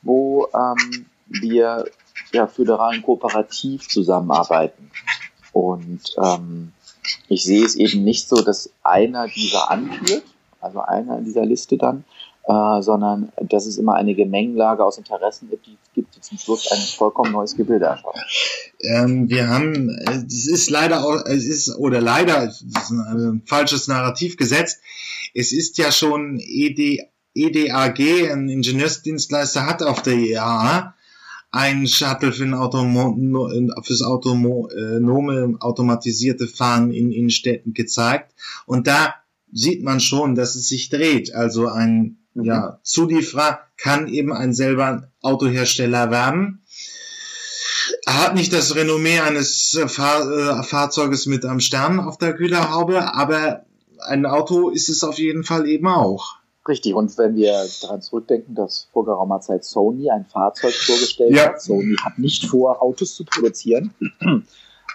Speaker 2: wo ähm, wir ja, föderal und kooperativ zusammenarbeiten. Und ähm, ich sehe es eben nicht so, dass einer dieser anführt, also einer in dieser Liste dann, äh, sondern dass es immer eine Gemengelage aus Interessen gibt, die, gibt, die zum Schluss ein vollkommen neues Gebilde erschaffen.
Speaker 1: Ähm, wir haben, es ist leider auch, es ist, oder leider, ist ein falsches Narrativ gesetzt, es ist ja schon ED, EDAG, ein Ingenieursdienstleister, hat auf der IAA ein Shuttle für ein Automo fürs autonome automatisierte Fahren in Innenstädten gezeigt. Und da sieht man schon, dass es sich dreht. Also ein mhm. ja, Zulieferer kann eben ein selber Autohersteller werden. Er hat nicht das Renommee eines Fahr äh, Fahrzeuges mit einem Stern auf der Kühlerhaube, aber ein Auto ist es auf jeden Fall eben auch.
Speaker 2: Richtig, und wenn wir daran zurückdenken, dass vor geraumer Zeit Sony ein Fahrzeug vorgestellt ja. hat, Sony hat nicht vor, Autos zu produzieren,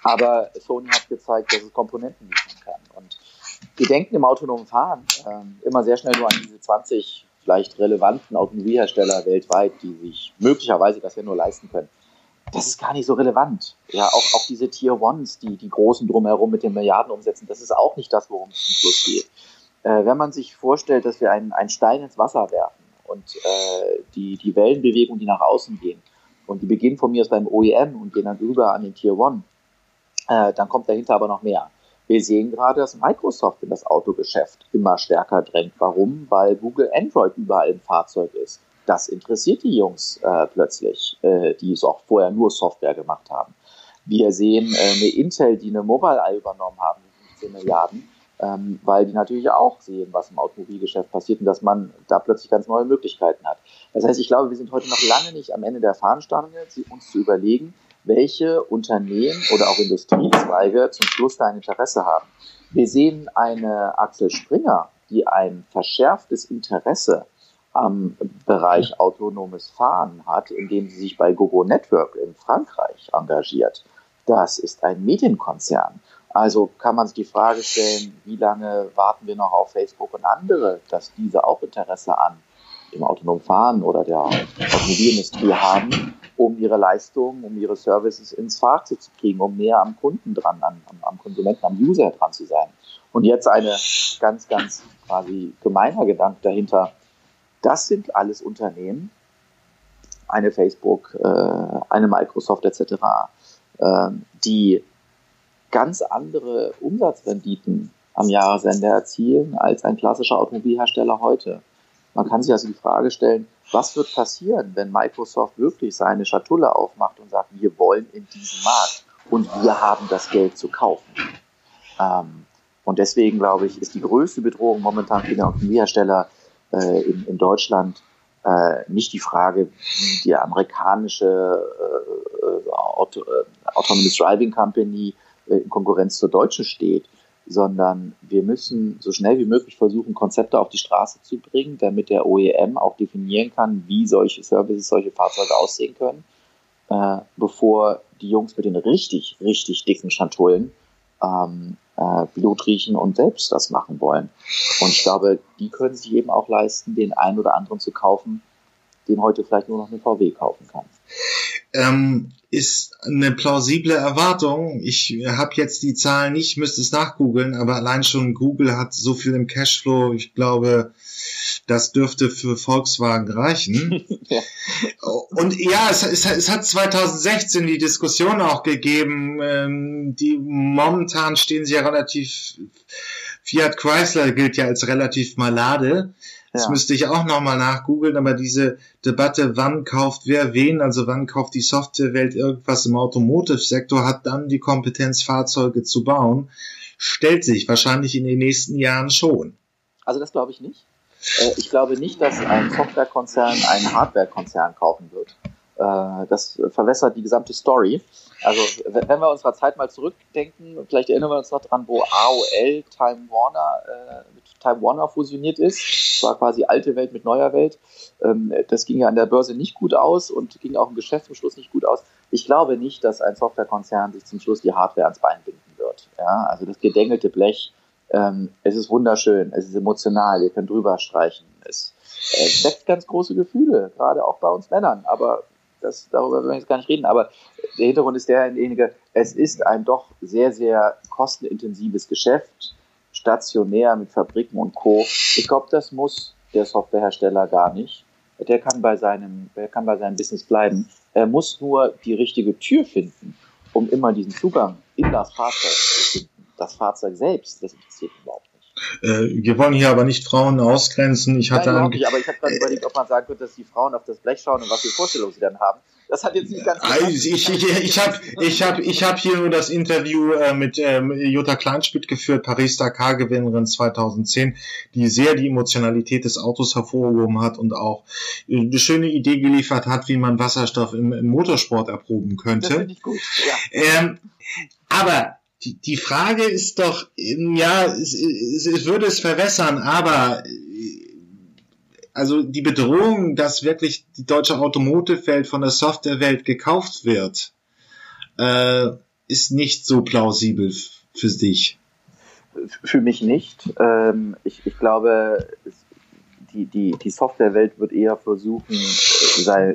Speaker 2: aber Sony hat gezeigt, dass es Komponenten liefern kann. Und wir denken im autonomen Fahren äh, immer sehr schnell nur an diese 20 vielleicht relevanten Automobilhersteller weltweit, die sich möglicherweise das ja nur leisten können. Das ist gar nicht so relevant. Ja, auch, auch diese Tier Ones, die, die großen drumherum mit den Milliarden umsetzen, das ist auch nicht das, worum es zum Schluss geht äh, wenn man sich vorstellt, dass wir einen, einen Stein ins Wasser werfen und äh, die, die Wellenbewegung, die nach außen gehen, und die beginnen von mir aus beim OEM und gehen dann rüber an den Tier One, äh, dann kommt dahinter aber noch mehr. Wir sehen gerade, dass Microsoft in das Autogeschäft immer stärker drängt. Warum? Weil Google Android überall im Fahrzeug ist. Das interessiert die Jungs äh, plötzlich, äh, die es auch vorher nur Software gemacht haben. Wir sehen äh, eine Intel, die eine Mobile-Eye übernommen haben, 15 Milliarden ähm, weil die natürlich auch sehen, was im Automobilgeschäft passiert und dass man da plötzlich ganz neue Möglichkeiten hat. Das heißt, ich glaube, wir sind heute noch lange nicht am Ende der Fahnenstange, uns zu überlegen, welche Unternehmen oder auch Industriezweige zum Schluss da ein Interesse haben. Wir sehen eine Axel Springer, die ein verschärftes Interesse am Bereich autonomes Fahren hat, indem sie sich bei Gogo Network in Frankreich engagiert. Das ist ein Medienkonzern. Also kann man sich die Frage stellen, wie lange warten wir noch auf Facebook und andere, dass diese auch Interesse an dem autonomen Fahren oder der Automobilindustrie haben, um ihre Leistungen, um ihre Services ins Fahrzeug zu kriegen, um näher am Kunden dran, am, am Konsumenten, am User dran zu sein. Und jetzt eine ganz, ganz quasi gemeiner Gedanke dahinter. Das sind alles Unternehmen, eine Facebook, äh, eine Microsoft etc., äh, die ganz andere Umsatzrenditen am Jahresende erzielen als ein klassischer Automobilhersteller heute. Man kann sich also die Frage stellen, was wird passieren, wenn Microsoft wirklich seine Schatulle aufmacht und sagt, wir wollen in diesen Markt und wir haben das Geld zu kaufen. Ähm, und deswegen glaube ich, ist die größte Bedrohung momentan für den Automobilhersteller äh, in, in, Deutschland äh, nicht die Frage, wie die amerikanische äh, äh Auto, äh, Autonomous Driving Company in Konkurrenz zur deutschen steht, sondern wir müssen so schnell wie möglich versuchen, Konzepte auf die Straße zu bringen, damit der OEM auch definieren kann, wie solche Services, solche Fahrzeuge aussehen können, äh, bevor die Jungs mit den richtig, richtig dicken Schatullen ähm, äh, Blut riechen und selbst das machen wollen. Und ich glaube, die können sich eben auch leisten, den einen oder anderen zu kaufen, den heute vielleicht nur noch eine VW kaufen kann
Speaker 1: ähm, ist eine plausible Erwartung. Ich habe jetzt die Zahlen nicht, müsste es nachgoogeln, aber allein schon Google hat so viel im Cashflow, ich glaube, das dürfte für Volkswagen reichen. ja. Und ja, es, es, es, hat 2016 die Diskussion auch gegeben, ähm, die momentan stehen sie ja relativ, Fiat Chrysler gilt ja als relativ malade. Das ja. müsste ich auch nochmal nachgoogeln, aber diese Debatte, wann kauft wer wen, also wann kauft die Softwarewelt irgendwas im Automotive-Sektor, hat dann die Kompetenz, Fahrzeuge zu bauen, stellt sich wahrscheinlich in den nächsten Jahren schon.
Speaker 2: Also das glaube ich nicht. Äh, ich glaube nicht, dass ein Softwarekonzern einen Hardwarekonzern kaufen wird. Äh, das verwässert die gesamte Story. Also, wenn wir unserer Zeit mal zurückdenken, vielleicht erinnern wir uns noch dran, wo AOL Time Warner äh, mit Time Warner fusioniert ist. Das war quasi alte Welt mit neuer Welt. Ähm, das ging ja an der Börse nicht gut aus und ging auch im Geschäft zum Schluss nicht gut aus. Ich glaube nicht, dass ein Softwarekonzern sich zum Schluss die Hardware ans Bein binden wird. Ja, also das gedengelte Blech, ähm, es ist wunderschön, es ist emotional, ihr könnt drüber streichen. Es äh, weckt ganz große Gefühle, gerade auch bei uns Männern. Aber das, darüber wollen wir jetzt gar nicht reden, aber der Hintergrund ist derjenige, es ist ein doch sehr, sehr kostenintensives Geschäft, stationär mit Fabriken und Co. Ich glaube, das muss der Softwarehersteller gar nicht. Der kann bei seinem, der kann bei seinem Business bleiben. Er muss nur die richtige Tür finden, um immer diesen Zugang in das Fahrzeug zu finden. Das Fahrzeug selbst, das interessiert überhaupt
Speaker 1: wir wollen hier aber nicht Frauen ausgrenzen. Ich hatte
Speaker 2: Nein, nicht, aber ich habe gerade überlegt, ob man sagen könnte, dass die Frauen auf das Blech schauen und was für Vorstellungen sie dann haben. Das hat jetzt nicht ganz.
Speaker 1: Also ich ich, ich habe ich hab, ich hab hier nur das Interview äh, mit ähm, Jutta Kleinspitt geführt, Paris-Dakar-Gewinnerin 2010, die sehr die Emotionalität des Autos hervorgehoben hat und auch äh, eine schöne Idee geliefert hat, wie man Wasserstoff im, im Motorsport erproben könnte. Das ich gut. Ja. Ähm, aber die, die Frage ist doch, ja, es, es, es würde es verwässern, aber also die Bedrohung, dass wirklich die deutsche Automotive-Welt von der Softwarewelt gekauft wird, äh, ist nicht so plausibel für dich.
Speaker 2: Für mich nicht. Ähm, ich, ich glaube, die, die, die Softwarewelt wird eher versuchen,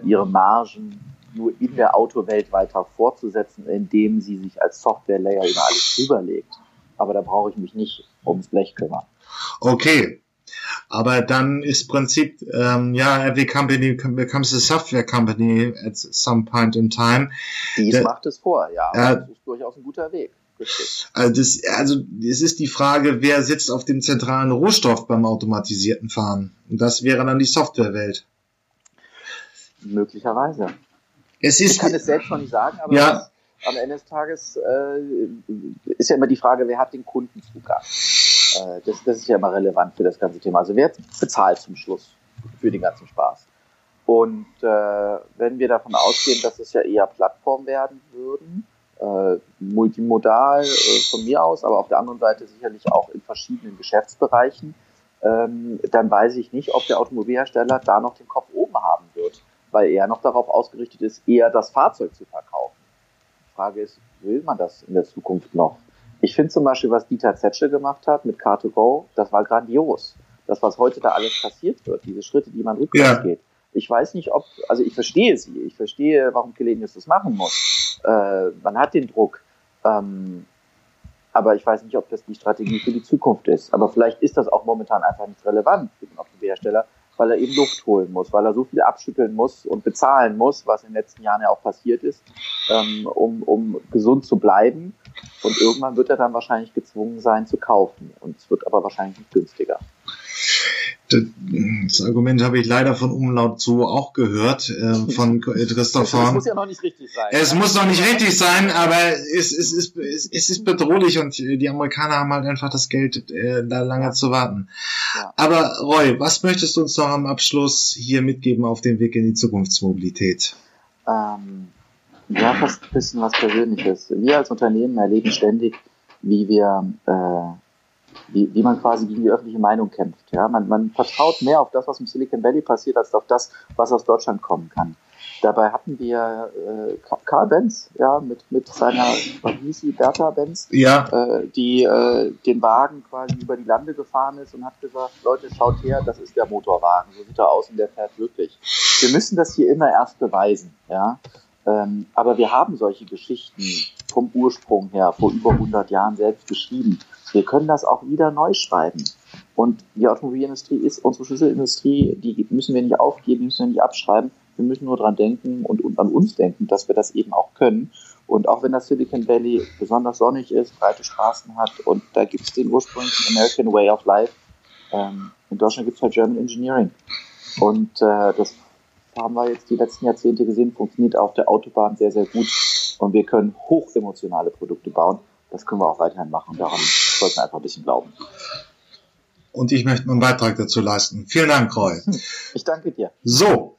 Speaker 2: ihre Margen nur in der Autowelt weiter fortzusetzen, indem sie sich als Software-Layer über alles drüberlegt. Aber da brauche ich mich nicht ums Blech kümmern.
Speaker 1: Okay. Aber dann ist Prinzip, ähm, ja, every company becomes a software company at some point in time.
Speaker 2: Dies macht es vor, ja. Äh, das ist durchaus ein guter Weg.
Speaker 1: Also, das, also es ist die Frage, wer sitzt auf dem zentralen Rohstoff beim automatisierten Fahren? Und das wäre dann die Softwarewelt.
Speaker 2: Möglicherweise. Es ist, ich kann es selbst noch nicht sagen, aber ja. am Ende des Tages äh, ist ja immer die Frage, wer hat den Kundenzugang? Äh, das, das ist ja immer relevant für das ganze Thema. Also wer bezahlt zum Schluss für den ganzen Spaß? Und äh, wenn wir davon ausgehen, dass es ja eher Plattformen werden würden, äh, multimodal äh, von mir aus, aber auf der anderen Seite sicherlich auch in verschiedenen Geschäftsbereichen, ähm, dann weiß ich nicht, ob der Automobilhersteller da noch den Kopf oben haben wird weil er noch darauf ausgerichtet ist, eher das Fahrzeug zu verkaufen. Die Frage ist, will man das in der Zukunft noch? Ich finde zum Beispiel, was Dieter Zetsche gemacht hat mit Car2Go, das war grandios. Das, was heute da alles passiert wird, diese Schritte, die man rückwärts ja. geht. Ich weiß nicht, ob, also ich verstehe sie. Ich verstehe, warum Kelenius das machen muss. Äh, man hat den Druck. Ähm, aber ich weiß nicht, ob das die Strategie für die Zukunft ist. Aber vielleicht ist das auch momentan einfach nicht relevant für den Automobilhersteller, weil er eben Luft holen muss, weil er so viel abschütteln muss und bezahlen muss, was in den letzten Jahren ja auch passiert ist, ähm, um, um gesund zu bleiben. Und irgendwann wird er dann wahrscheinlich gezwungen sein zu kaufen. Und es wird aber wahrscheinlich nicht günstiger.
Speaker 1: Das Argument habe ich leider von Umlaut so auch gehört, äh, von Christoph
Speaker 2: Es muss ja noch nicht richtig sein.
Speaker 1: Es muss noch nicht richtig sein, aber es, es, ist, es, es ist bedrohlich und die Amerikaner haben halt einfach das Geld, äh, da lange zu warten. Ja. Aber Roy, was möchtest du uns noch am Abschluss hier mitgeben auf dem Weg in die Zukunftsmobilität?
Speaker 2: Ähm, ja, fast ein bisschen was Persönliches. Wir als Unternehmen erleben ständig, wie wir äh, wie, wie man quasi gegen die öffentliche Meinung kämpft. Ja? Man, man vertraut mehr auf das, was im Silicon Valley passiert, als auf das, was aus Deutschland kommen kann. Dabei hatten wir äh, Karl Benz, ja, mit, mit seiner, wie hieß sie, Bertha Benz,
Speaker 1: ja.
Speaker 2: äh, die äh, den Wagen quasi über die Lande gefahren ist und hat gesagt, Leute, schaut her, das ist der Motorwagen, so sieht er aus und der fährt wirklich. Wir müssen das hier immer erst beweisen, ja. Ähm, aber wir haben solche Geschichten vom Ursprung her vor über 100 Jahren selbst geschrieben. Wir können das auch wieder neu schreiben. Und die Automobilindustrie ist unsere Schlüsselindustrie, die müssen wir nicht aufgeben, die müssen wir nicht abschreiben. Wir müssen nur dran denken und, und an uns denken, dass wir das eben auch können. Und auch wenn das Silicon Valley besonders sonnig ist, breite Straßen hat und da gibt es den ursprünglichen American Way of Life, ähm, in Deutschland gibt es halt German Engineering. Und äh, das haben wir jetzt die letzten Jahrzehnte gesehen, funktioniert auf der Autobahn sehr, sehr gut. Und wir können hochemotionale Produkte bauen. Das können wir auch weiterhin machen. Daran sollten einfach ein bisschen glauben.
Speaker 1: Und ich möchte meinen Beitrag dazu leisten. Vielen Dank, Roy.
Speaker 2: Ich danke dir.
Speaker 1: So,